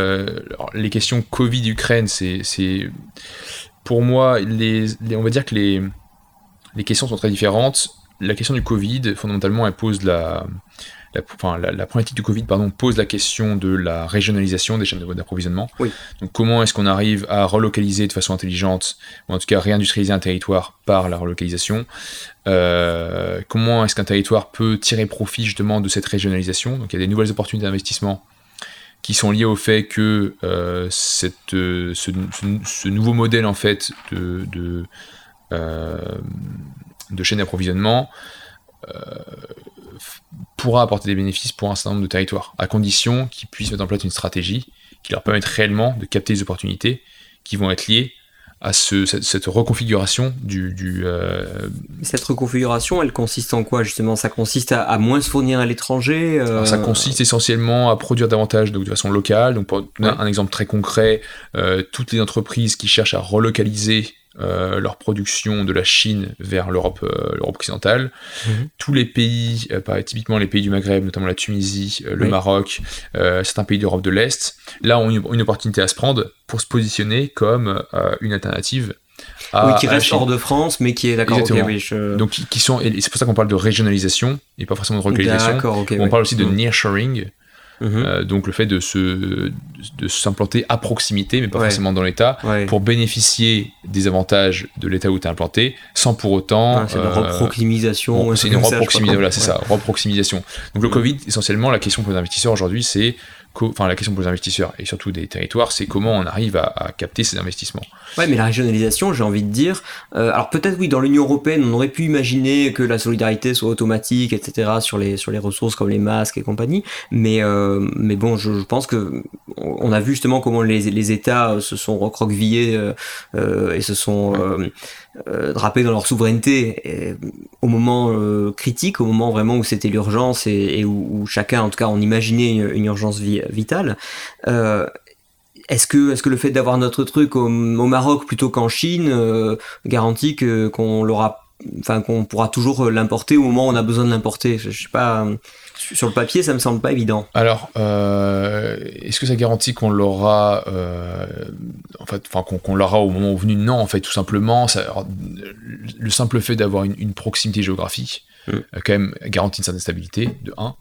les questions Covid-Ukraine, c'est. Pour moi, les, on va dire que les, les questions sont très différentes. La question du Covid, fondamentalement, elle pose la la, enfin, la, problématique du Covid pardon, pose la question de la régionalisation des chaînes d'approvisionnement. Oui. Donc comment est-ce qu'on arrive à relocaliser de façon intelligente, ou en tout cas réindustrialiser un territoire par la relocalisation? Euh, Comment est-ce qu'un territoire peut tirer profit justement de cette régionalisation? Donc il y a des nouvelles opportunités d'investissement qui sont liées au fait que euh, cette, euh, ce, nouveau modèle en fait de, de, de chaîne d'approvisionnement pourra apporter des bénéfices pour un certain nombre de territoires, à condition qu'ils puissent mettre en place une stratégie qui leur permette réellement de capter les opportunités qui vont être liées à ce, cette, reconfiguration du... Euh, cette reconfiguration, elle consiste en quoi justement? Ça consiste à, moins se fournir à l'étranger euh, Ça consiste essentiellement à produire davantage donc, de façon locale. Donc pour donner un exemple très concret, euh, toutes les entreprises qui cherchent à relocaliser euh, leur production de la Chine vers l'Europe euh, occidentale. Mhm. Tous les pays, euh, typiquement les pays du Maghreb, notamment la Tunisie, le Maroc, certains pays d'Europe de l'Est, là ont une, opportunité à se prendre pour se positionner comme une alternative à, oui, qui reste hors de France, mais qui est d'accord. Donc, qui, sont, et c'est pour ça qu'on parle de régionalisation et pas forcément de relocalisation. on parle aussi de mm. nearshoring, Mhm. Euh, donc le fait de se de s'implanter à proximité, mais pas forcément dans l'État, pour bénéficier des avantages de l'État où tu es implanté, sans pour autant. Ah, c'est une euh, reproximisation. c'est une reproximisation, voilà, c'est ça, reproximisation. Donc le mhm. Covid, essentiellement, la question pour les investisseurs aujourd'hui, c'est enfin la question pour les investisseurs et surtout des territoires, c'est comment on arrive à, capter ces investissements. Ouais, mais la régionalisation, j'ai envie de dire, euh, alors peut-être oui, dans l'Union européenne, on aurait pu imaginer que la solidarité soit automatique, etc. sur les sur les ressources comme les masques et compagnie, mais euh, mais bon, je, pense que on a vu justement comment les, les États se sont recroquevillés euh, et se sont euh, drapés dans leur souveraineté et, au moment euh, critique, au moment vraiment où c'était l'urgence et, où, chacun, en tout cas, on imaginait une, urgence vitale. Euh, est-ce que, est-ce que le fait d'avoir notre truc au, Maroc plutôt qu'en Chine garantit que qu'on l'aura, enfin qu'on pourra toujours l'importer au moment où on a besoin de l'importer Je sais pas sur le papier, ça me semble pas évident. Alors, euh, est-ce que ça garantit qu'on l'aura, euh, en fait, enfin qu'on l'aura au moment venu? Non, en fait, tout simplement, ça, le simple fait d'avoir une, proximité géographique, mm. euh, quand même garantit une certaine stabilité de 1.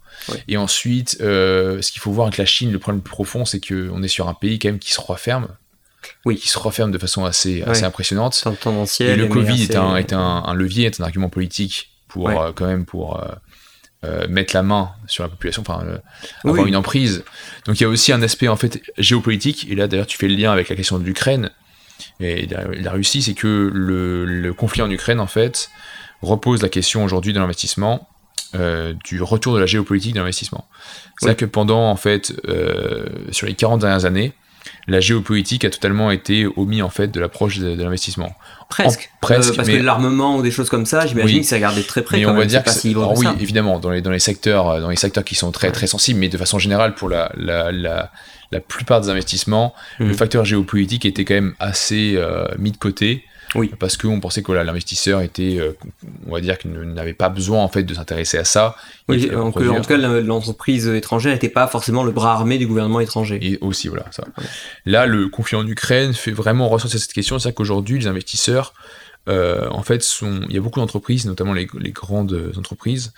Et ensuite, ce qu'il faut voir avec la Chine, le problème plus profond, c'est qu'on est sur un pays quand même qui se referme. Oui. qui se referme de façon assez, assez impressionnante. Et le Covid est, un, est un, levier, est un argument politique pour quand même pour euh, mettre la main sur la population, enfin euh, avoir une emprise. Donc il y a aussi un aspect en fait géopolitique, et là d'ailleurs tu fais le lien avec la question de l'Ukraine et la, Russie, c'est que le, conflit en Ukraine en fait repose la question aujourd'hui de l'investissement, euh, du retour de la géopolitique de l'investissement. C'est à que pendant en fait sur les 40 dernières années, la géopolitique a totalement été omis en fait de l'approche de, l'investissement. Presque. presque. Euh, parce que l'armement ou des choses comme ça, j'imagine que ça gardé très près. Mais on va dire que si oui, évidemment, dans les, dans les secteurs, euh, dans les secteurs qui sont très très sensibles, mais de façon générale pour la, la, la, la plupart des investissements, le mm. facteur géopolitique était quand même assez euh, mis de côté. Oui. Parce qu'on pensait que l'investisseur était, euh, on va dire qu'il n'avait pas besoin en fait de s'intéresser à ça. Oui, en, tout cas, l'entreprise étrangère n'était pas forcément le bras armé du gouvernement étranger. Et aussi, voilà, ça. Là, le conflit en Ukraine fait vraiment ressortir cette question. C'est-à-dire qu'aujourd'hui, les investisseurs, euh, en fait, sont, il y a beaucoup d'entreprises, notamment les, grandes entreprises,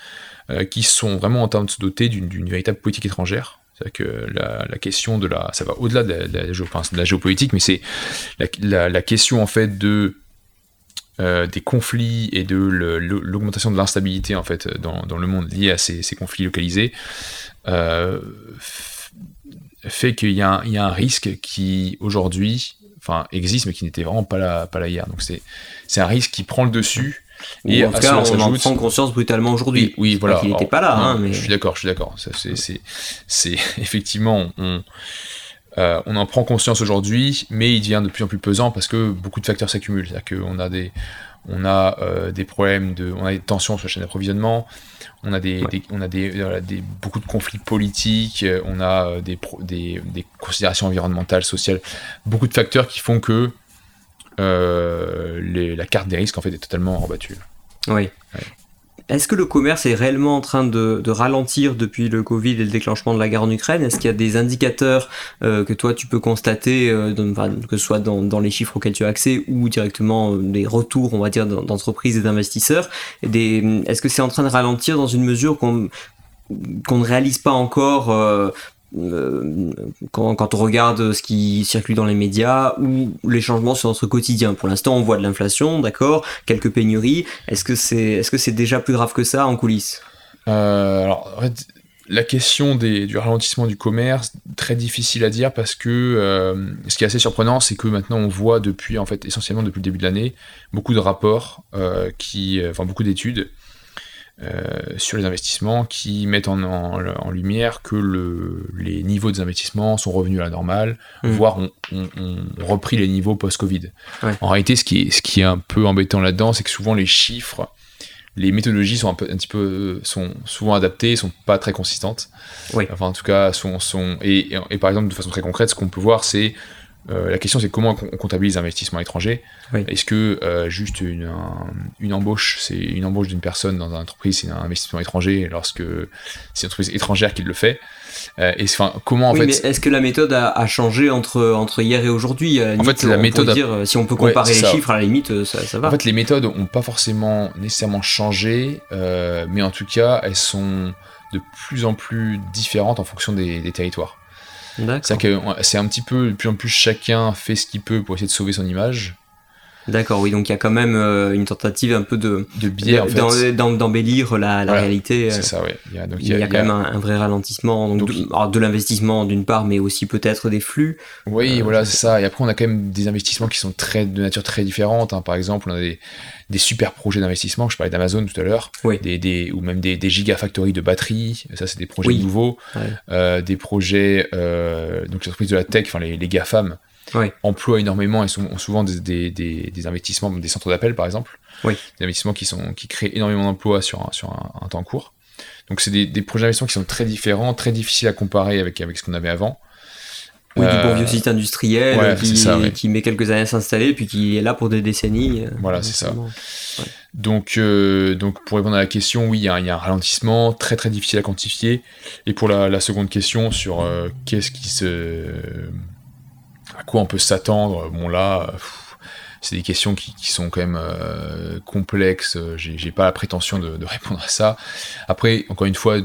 euh, qui sont vraiment en train de se doter d'une véritable politique étrangère. C'est-à-dire que la, question de la, ça va au-delà de, la, géopolitique, mais c'est la, question en fait de euh, des conflits et de l'augmentation de l'instabilité en fait dans, le monde lié à ces, conflits localisés euh, fait qu'il y, a un risque qui aujourd'hui enfin existe mais qui n'était vraiment pas là, pas là hier donc c'est un risque qui prend le dessus et en tout cas, on en prend conscience brutalement aujourd'hui. Oui, voilà. Il n'était pas là. Hein, mais... Je suis d'accord, je suis d'accord. C'est effectivement, on, euh, on en prend conscience aujourd'hui, mais il devient de plus en plus pesant parce que beaucoup de facteurs s'accumulent. C'est-à-dire qu'on a des, on a euh, des problèmes de, on a des tensions sur la chaîne d'approvisionnement, on a des, on a des, des, beaucoup de conflits politiques, on a euh, des, des, des, considérations environnementales, sociales, beaucoup de facteurs qui font que la carte des risques en fait est totalement rebattue. Oui. Est-ce que le commerce est réellement en train de, ralentir depuis le Covid et le déclenchement de la guerre en Ukraine? Est-ce qu'il y a des indicateurs euh, que toi tu peux constater, euh, que ce soit dans, les chiffres auxquels tu as accès ou directement euh, des retours, on va dire, d'entreprises et d'investisseurs? Est-ce que c'est en train de ralentir dans une mesure qu'on ne réalise pas encore quand, quand, on regarde ce qui circule dans les médias ou les changements sur notre quotidien. Pour l'instant, on voit de l'inflation, d'accord, quelques pénuries. Est-ce que c'est est -ce déjà plus grave que ça en coulisses? Euh, Alors, en fait, la question du ralentissement du commerce, très difficile à dire parce que euh, ce qui est assez surprenant, c'est que maintenant on voit depuis, en fait, essentiellement depuis le début de l'année, beaucoup de rapports, qui, enfin beaucoup d'études euh, sur les investissements qui mettent en, lumière que le, les niveaux des investissements sont revenus à la normale, mmh. voire ont, repris les niveaux post-Covid. En réalité, ce qui, est, ce qui est un peu embêtant là-dedans, c'est que souvent les chiffres, les méthodologies sont un, peu, un petit peu sont souvent adaptées, sont pas très consistantes. Enfin, en tout cas, sont, sont et, et, par exemple, de façon très concrète, ce qu'on peut voir, c'est euh, la question c'est comment on comptabilise l'investissement étranger. Est-ce que euh, juste une, une embauche, c'est une embauche d'une personne dans une entreprise, c'est un investissement étranger lorsque c'est une entreprise étrangère qui le fait? Euh, et enfin, comment en fait est-ce que la méthode a, changé entre entre hier et aujourd'hui? En fait, la méthode dire, si on peut comparer les chiffres à la limite, ça, va. En fait, les méthodes ont pas forcément nécessairement changé, mais en tout cas, elles sont de plus en plus différentes en fonction des territoires. C'est c'est un petit peu, de plus en plus chacun fait ce qu'il peut pour essayer de sauver son image. D'accord, oui, donc il y a quand même euh, une tentative un peu de, de biais, d'embellir la, la réalité. C'est euh. ça, oui. Il y a, donc, il y a, quand même un, vrai ralentissement donc, de, l'investissement d'une part, mais aussi peut-être des flux. Oui, euh, voilà, c'est ça. Et après, on a quand même des investissements qui sont très, de nature très différente. Hein. Par exemple, on a des, des super projets d'investissement. Je parlais d'Amazon tout à l'heure, oui. des, des, ou même des, des gigafactories de batteries. Ça, c'est des projets nouveaux. des projets, donc les entreprises de la tech, enfin les, les GAFAM, emploient énormément et sont, ont souvent des, des, investissements, des centres d'appel par exemple, des investissements qui, sont, qui créent énormément d'emplois sur, un, sur un, temps court. Donc c'est des, projets d'investissement qui sont très différents, très difficiles à comparer avec, avec ce qu'on avait avant. Oui, du bon vieux site industriel qui, met quelques années à s'installer, puis qui est là pour des décennies. Euh, voilà, c'est ça. Donc, euh, donc, pour répondre à la question, oui, il y, a un ralentissement très très difficile à quantifier. Et pour la, seconde question sur euh, qu'est-ce qui se à quoi on peut s'attendre Bon là, c'est des questions qui, sont quand même euh, complexes. J'ai pas la prétention de, répondre à ça. Après, encore une fois,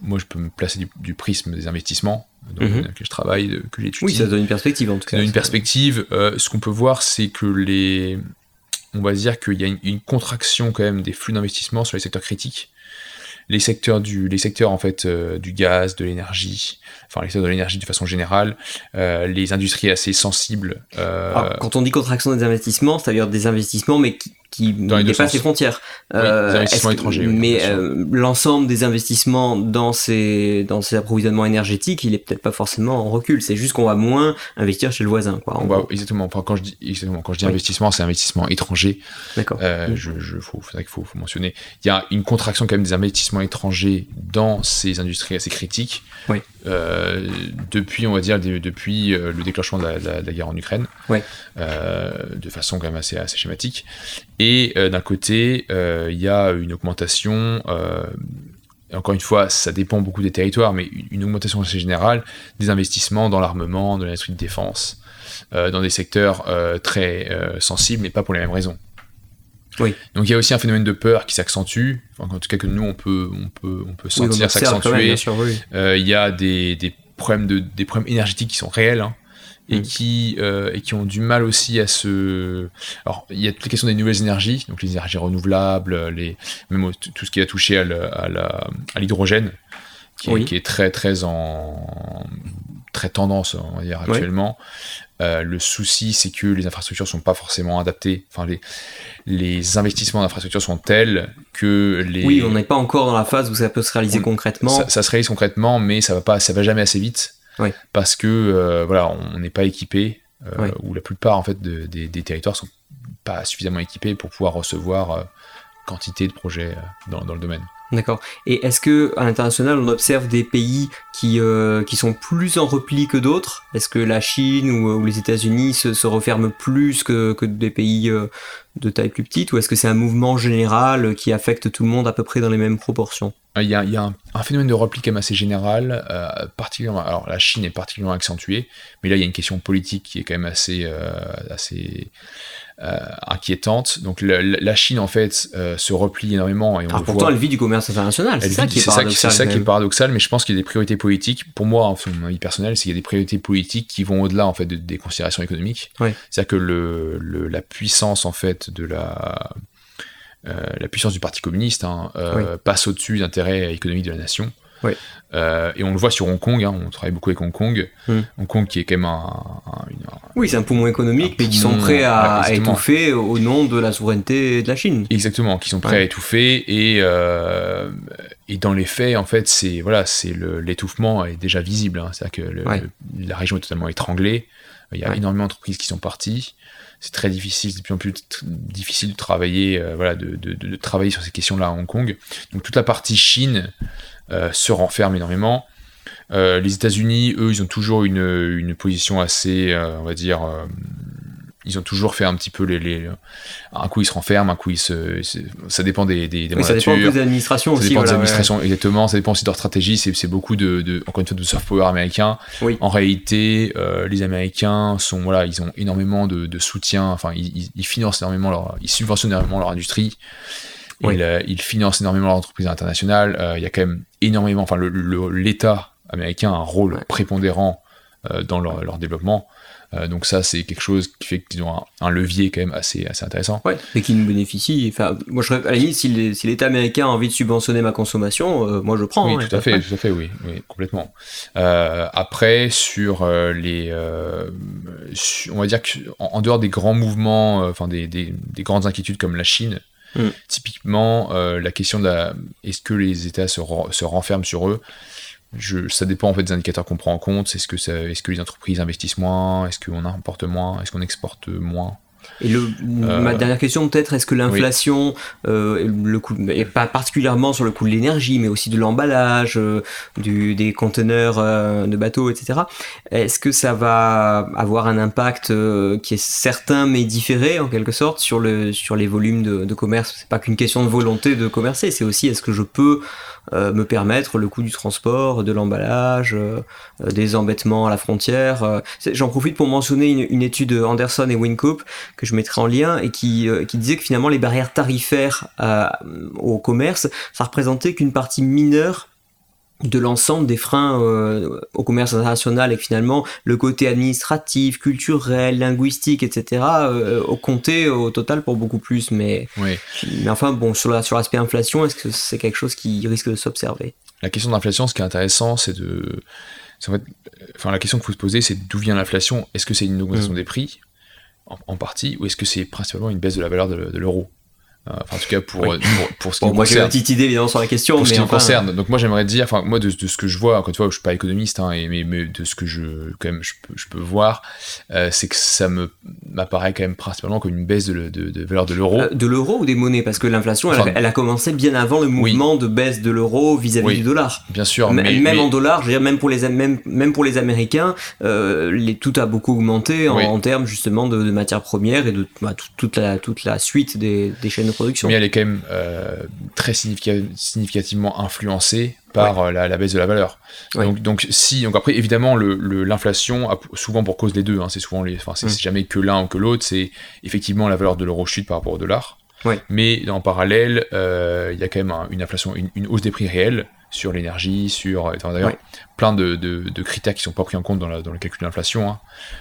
moi je peux me placer du, prisme des investissements dans mhm. lesquels je travaille, que j'étudie. Oui, ça donne une perspective en tout cas. Ça donne une perspective. Euh, ce qu'on peut voir, c'est que les, on va dire qu'il y a une, contraction quand même des flux d'investissement sur les secteurs critiques les secteurs du, les secteurs en fait euh, du gaz, de l'énergie, enfin les secteurs de l'énergie de façon générale, euh, les industries assez sensibles. Euh, quand on dit contraction des investissements, c'est-à-dire des investissements mais qui, qui dépasse les frontières. Euh, investissements étrangers. mais euh, l'ensemble des investissements dans ces, dans ces approvisionnements énergétiques, il est peut-être pas forcément en recul. C'est juste qu'on va moins investir chez le voisin. Quoi, on va, exactement. Quand je dis, exactement, quand je dis investissement, c'est investissement étranger. D'accord. Euh, je, je, faut, qu'il faut, faut, mentionner. Il y a une contraction quand même des investissements étrangers dans ces industries assez critiques. Oui. Depuis, on va dire, depuis le déclenchement de la, guerre en Ukraine, de façon quand même assez, assez schématique. Et d'un côté, il y a une augmentation encore une fois, ça dépend beaucoup des territoires, mais une augmentation assez générale des investissements dans l'armement, dans l'industrie de défense, euh, dans des secteurs euh, très euh, sensibles, mais pas pour les mêmes raisons. Oui. Donc il y a aussi un phénomène de peur qui s'accentue, en tout cas que nous on peut, on peut, on peut sentir s'accentuer. il y a des, des, problèmes de, des problèmes énergétiques qui sont réels. Hein et, mm. qui, euh, et qui ont du mal aussi à se. Alors, il y a toutes les questions des nouvelles énergies, donc les énergies renouvelables, les... même tout ce qui a touché à l'hydrogène, qui, qui, est très, très en très tendance, on va dire, actuellement. Euh, le souci, c'est que les infrastructures sont pas forcément adaptées. Enfin, les, les investissements d'infrastructures sont tels que les. Oui, on n'est pas encore dans la phase où ça peut se réaliser concrètement. Ça, ça, se réalise concrètement, mais ça va pas, ça va jamais assez vite parce que euh, voilà, on n'est pas équipé, euh, ou la plupart en fait des, territoires sont pas suffisamment équipés pour pouvoir recevoir quantité de projets dans, le domaine. D'accord. Et est-ce que à l'international, on observe des pays qui, qui sont plus en repli que d'autres? Est-ce que la Chine ou, les États-Unis se, referment plus que, que des pays de taille plus petite? Ou est-ce que c'est un mouvement général qui affecte tout le monde à peu près dans les mêmes proportions? Il y a, un, phénomène de repli quand même assez général, euh, particulièrement, alors la Chine est particulièrement accentuée, mais là il y a une question politique qui est quand même assez, euh, assez euh, inquiétante. Donc la, Chine en fait se replie énormément. Et on alors pourtant elle vit du commerce international, c'est ça, qui est paradoxal. Ça qui est paradoxal, mais je pense qu'il y a des priorités politiques. Pour moi, en mon avis personnel, c'est qu'il y a des priorités politiques qui vont au-delà en fait des considérations économiques. C'est-à-dire que le, la puissance en fait de la la puissance du Parti communiste hein, euh, passe au-dessus d'intérêts économiques de la nation. Euh, et on le voit sur Hong Kong, hein, on travaille beaucoup avec Hong Kong. Hong Kong qui est quand même un. oui, c'est un poumon économique, mais qui sont prêts à, étouffer au nom de la souveraineté de la Chine. Exactement, qui sont prêts à étouffer. Et, et dans les faits, en fait, c'est voilà, l'étouffement est déjà visible. Hein. C'est-à-dire que la région est totalement étranglée. Il y a énormément d'entreprises qui sont parties c'est très difficile, c'est de plus en plus difficile de travailler, euh, voilà, de, travailler sur ces questions-là à Hong Kong. Donc toute la partie Chine euh, se renferme énormément. Euh, les États-Unis, eux, ils ont toujours une, une position assez, on va dire, ils ont toujours fait un petit peu les, un coup ils se renferment un coup ils se, ça dépend des, des, des ça dépend des administrations aussi ça dépend des administrations exactement. Ça dépend aussi de leur stratégie. C'est beaucoup de, encore une fois de soft power américain oui. en réalité euh, les américains sont voilà ils ont énormément de, soutien. Enfin ils, financent énormément leur ils subventionnent énormément leur industrie. Ils, euh, ils, financent énormément leur entreprise internationale. Euh, il y a quand même énormément enfin l'État américain a un rôle prépondérant dans leur, leur développement euh, donc ça, c'est quelque chose qui fait qu'ils ont un, levier quand même assez, assez intéressant. Ouais, et qui nous bénéficie. Enfin, moi, je, à la limite, si l'État américain a envie de subventionner ma consommation, euh, moi, je prends. Oui, hein, tout à fait, tout à fait, oui, oui complètement. Euh, après, sur les, on va dire qu'en en dehors des grands mouvements, enfin des, des, des, grandes inquiétudes comme la Chine, hmm. typiquement, la question de la, est-ce que les États se, se renferment sur eux? Ça dépend en fait des indicateurs qu'on prend en compte. Est-ce que, est, que les entreprises investissent moins? Est-ce qu'on importe moins? Est-ce qu'on exporte moins? Et le, ma euh, dernière question peut-être, est-ce que l'inflation, euh, le coût, et pas particulièrement sur le coût de l'énergie, mais aussi de l'emballage, euh, des conteneurs de bateaux, etc., est-ce que ça va avoir un impact qui est certain mais différé en quelque sorte sur, le, sur les volumes de, de commerce? C'est pas qu'une question de volonté de commercer, c'est aussi est-ce que je peux me permettre le coût du transport, de l'emballage, des embêtements à la frontière. J'en profite pour mentionner une, une étude Anderson et Wincoop que je mettrai en lien et qui, euh, qui disait que finalement les barrières tarifaires euh, au commerce, ça représentait qu'une partie mineure de l'ensemble des freins euh, au commerce international et que finalement le côté administratif, culturel, linguistique, etc. au comptait au total pour beaucoup plus. Mais, oui. mais enfin bon, sur l'aspect sur inflation, est-ce que c'est quelque chose qui risque de s'observer? La question d'inflation, ce qui est intéressant, c'est de... En fait, enfin, la question qu'il faut se poser, c'est d'où vient l'inflation? Est-ce que c'est une augmentation mmh. des prix en, partie, ou est-ce que c'est principalement une baisse de la valeur de, l'euro? Enfin, en tout cas, pour, pour, pour, ce qui bon, me moi, j'ai concerne. une petite idée, évidemment, sur la question. Pour mais ce qui me enfin, concerne. Donc, moi, j'aimerais dire, enfin, moi, de, de, ce que je vois, encore une fois, je suis pas économiste, hein, et, mais, mais, de ce que je, quand même, je peux, je peux voir, euh, c'est que ça me m'apparaît quand même principalement comme une baisse de, de, de valeur de l'euro. Euh, de l'euro ou des monnaies? Parce que l'inflation, elle, Enfin, elle, a commencé bien avant le mouvement oui. de baisse de l'euro vis-à-vis Oui. du dollar. Bien sûr, M- mais, même mais- en dollars, je veux dire, même pour les, même, même pour les Américains, euh, les, tout a beaucoup augmenté en, termes justement de, matières premières et de bah, tout- toute, la, toute la suite des, des chaînes production. mais elle est quand même euh, très significa- significativement influencée par euh, la, la baisse de la valeur. Ouais. Donc, donc, si, donc après, évidemment, l'inflation a souvent pour cause les deux. hein, c'est souvent les, enfin, c'est Mm. c'est jamais que l'un ou que l'autre. C'est effectivement la valeur de l'euro chute par rapport au dollar. Ouais. Mais en parallèle, euh, il y a quand même un- une inflation, une, une hausse des prix réels sur l'énergie, sur enfin, d'ailleurs plein de, de- de critères qui sont pas pris en compte dans, la- dans le calcul de l'inflation. hein.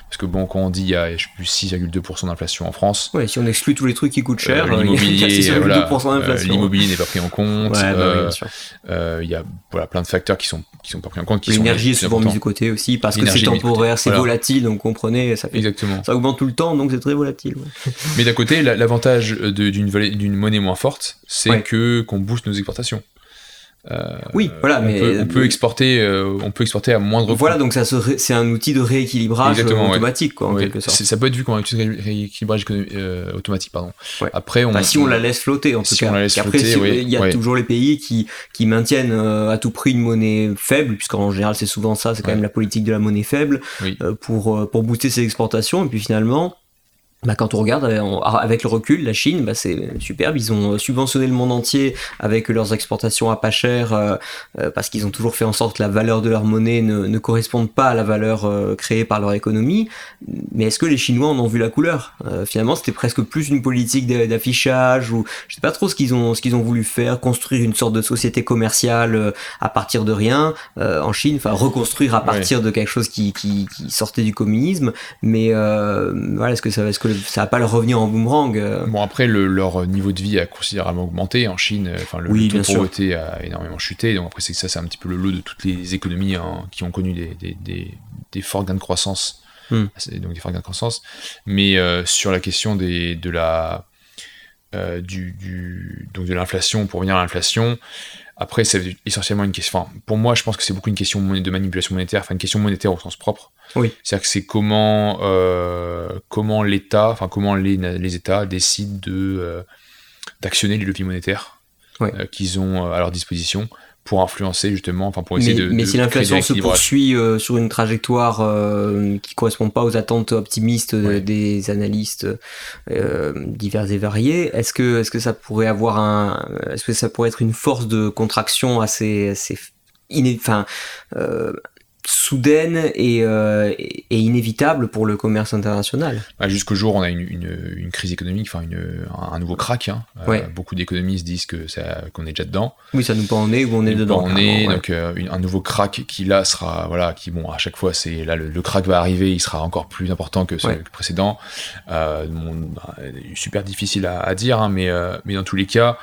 Parce que bon, quand on dit il y a je sais plus 6,2% d'inflation en France, Ouais, si on exclut tous les trucs qui coûtent cher, euh, euh, a l'immobilier, 6,2% voilà, d'inflation. l'immobilier n'est pas pris en compte. Ouais, bah oui, euh, Il y a voilà, plein de facteurs qui sont, qui sont pas pris en compte. L'énergie est souvent mise de côté aussi parce que c'est temporaire, c'est Voilà. volatile, donc comprenez, ça, fait, Exactement. ça augmente tout le temps, donc c'est très volatile. ouais. Mais d'un côté, la- l'avantage d'une monnaie moins forte, c'est que qu'on booste nos exportations. Euh, Oui, voilà, on mais- peut, on peut exporter, euh, on peut exporter à moindre coût. Voilà, donc ça c'est un outil de rééquilibrage Exactement, ouais. automatique, quoi, en Ouais, quelque sorte. ça peut être vu comme un outil de ré- rééquilibrage euh, automatique, pardon. Ouais. Après, on, Enfin, si on la laisse flotter, en tout Si cas. on la laisse Après, flotter, si- il y a toujours les pays qui, qui maintiennent euh, à tout prix une monnaie faible, puisqu'en général c'est souvent ça, c'est quand même la politique de la monnaie faible, Oui. euh, pour, euh, pour booster ses exportations. Et puis finalement, bah, quand on regarde euh, on- avec le recul, la Chine, bah, c'est superbe. Ils ont euh, subventionné le monde entier avec leurs exportations à pas cher, euh, euh, parce qu'ils ont toujours fait en sorte que la valeur de leur monnaie ne, ne corresponde pas à la valeur euh, créée par leur économie. Mais est-ce que les Chinois en ont vu la couleur? Euh, Finalement, c'était presque plus une politique d'a- d'affichage ou je sais pas trop ce qu'ils ont ce qu'ils ont voulu faire, construire une sorte de société commerciale à partir de rien euh, en Chine, enfin reconstruire à Ouais. partir de quelque chose qui, qui, qui sortait du communisme. Mais euh, voilà, est-ce que ça est-ce que ça va pas leur revenir en boomerang euh Bon après le- leur niveau de vie a considérablement augmenté en Chine. euh, Enfin le, Oui, le taux de sûr. pauvreté a énormément chuté. Donc après c'est que ça c'est un petit peu le lot de toutes les économies hein, qui ont connu des, des, des, des forts gains de croissance. Hmm. Donc des forts gains de croissance. Mais euh, sur la question des, de la euh, du, du- donc de l'inflation pour revenir à l'inflation. Après, c'est essentiellement une question. Enfin, pour moi, je pense que c'est beaucoup une question de manipulation monétaire, enfin une question monétaire au sens propre. Oui. C'est-à-dire que c'est comment, euh, comment l'État, enfin comment les, les États décident de euh, d'actionner les leviers monétaires qu'ils ont à leur disposition pour influencer justement, enfin pour mais, essayer de. mais de si créer l'inflation se poursuit euh, sur une trajectoire euh, qui correspond pas aux attentes optimistes des analystes euh, divers et variés, est-ce que est-ce que ça pourrait avoir un est-ce que ça pourrait être une force de contraction assez assez iné- enfin euh, soudaine et, euh, et inévitable pour le commerce international. Ah, Jusqu'au jour où on a une, une, une crise économique, enfin une, un, nouveau crack. hein. Euh, beaucoup d'économistes disent que ça- qu'on est déjà dedans. Oui, ça nous pas en est où on est dedans. On est ouais. donc euh, une- un nouveau crack qui là sera voilà qui bon à chaque fois c'est là le, le crack va arriver il sera encore plus important que ce Ouais. que le précédent bon, bah, super difficile à, à dire hein, mais mais dans tous les cas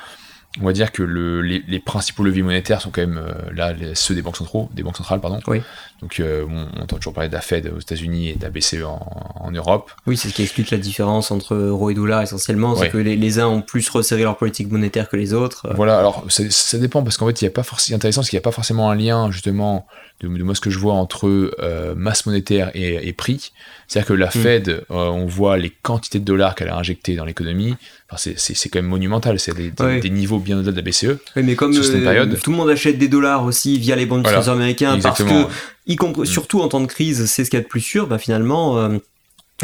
on va dire que le, les, les principaux leviers monétaires sont quand même euh, là les- ceux des banques centraux des banques centrales pardon Oui. donc euh, on entend toujours parler de la Fed aux États-Unis et de la BCE en, en Europe Oui, c'est ce qui explique la différence entre euro et dollar essentiellement, c'est que les, les uns ont plus resserré leur politique monétaire que les autres. Voilà, alors ça, dépend parce qu'en fait, il y a pas forcément intéressant qu'il n'y a pas forcément un lien justement de, de moi ce que je vois entre euh, masse monétaire et, et prix. C'est-à-dire que la Mm. Fed, euh, on voit les quantités de dollars qu'elle a injectées dans l'économie. Enfin, c'est- quand même monumental. C'est des, des- Ouais. des niveaux bien au-delà de la BCE. Oui, mais comme euh, période. tout le monde achète des dollars aussi via les banques du Voilà. trésor américain, Exactement. parce que, y Mm. surtout en temps de crise, c'est ce qu'il y a de plus sûr, bah finalement.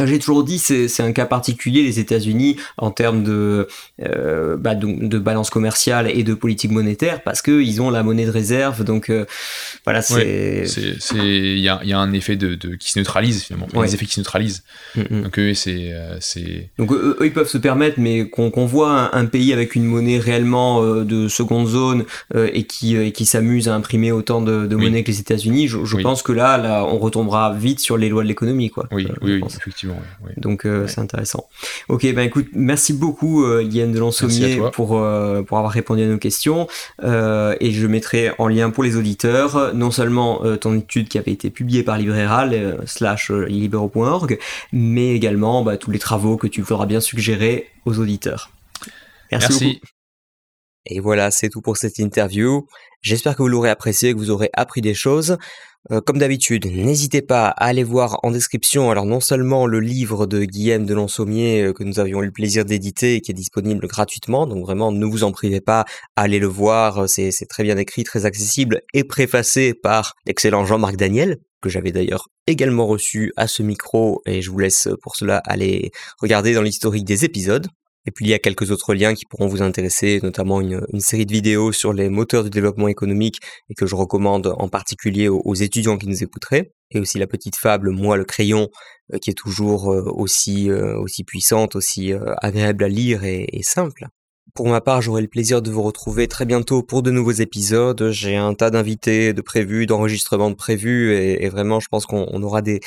J'ai toujours dit, c'est c'est un cas particulier, les États-Unis, en termes de, euh, bah, donc, de balance commerciale et de politique monétaire, parce qu'ils ont la monnaie de réserve. Donc, euh, voilà, c'est. Il y a, y a un effet de, de- qui se neutralise finalement. Ouais. des effets qui se neutralisent. Mm, mm. Donc eux, c'est euh, Donc eux, eux, ils peuvent se permettre, mais qu'on qu'on voit un, un pays avec une monnaie réellement euh, de seconde zone euh, et qui, euh, et qui s'amuse à imprimer autant de, de Oui. monnaie que les États-Unis, je, je Oui. pense que là, là, on retombera vite sur les lois de l'économie, quoi. oui, oui, oui, pense. Effectivement. oui, oui. Donc euh, Ouais. c'est intéressant. Ok, ben écoute, merci beaucoup euh, Yann de Merci Lansommier pour, euh, pour avoir répondu à nos questions. Euh, et je mettrai en lien pour les auditeurs non seulement ton étude qui avait été publiée par Libéral euh, slash libero.org, mais également bah, tous les travaux que tu voudras bien suggérer aux auditeurs. Merci. Et voilà, c'est tout pour cette interview. J'espère que vous l'aurez apprécié, que vous aurez appris des choses. Euh, comme d'habitude, n'hésitez pas à aller voir en description, alors non seulement le livre de Guillaume de Lonsaumier euh, que nous avions eu le plaisir d'éditer et qui est disponible gratuitement, donc vraiment ne vous en privez pas, allez le voir, euh, c'est très bien écrit, très accessible et préfacé par l'excellent Jean-Marc Daniel, que j'avais d'ailleurs également reçu à ce micro et je vous laisse pour cela aller regarder dans l'historique des épisodes. Et puis il y a quelques autres liens qui pourront vous intéresser, notamment une, série de vidéos sur les moteurs de développement économique et que je recommande en particulier aux, étudiants qui nous écouteraient. Et aussi la petite fable Moi le crayon, euh, qui est toujours euh, aussi, euh, aussi puissante, aussi agréable à lire et simple. Pour ma part, j'aurai le plaisir de vous retrouver très bientôt pour de nouveaux épisodes. J'ai un tas d'invités de prévus, d'enregistrements de prévus, et, vraiment, je pense qu'on aura des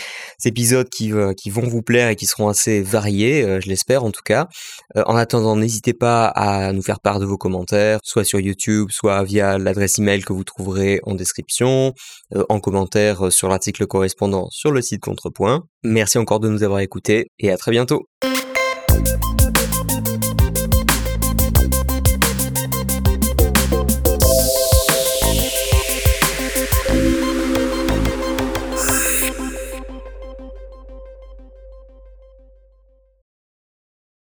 épisodes qui, euh, qui vont vous plaire et qui seront assez variés, euh, je l'espère en tout cas. Euh, en attendant, n'hésitez pas à nous faire part de vos commentaires, soit sur YouTube, soit via l'adresse email que vous trouverez en description, en commentaire sur l'article correspondant sur le site Contrepoint. Merci encore de nous avoir écoutés et à très bientôt.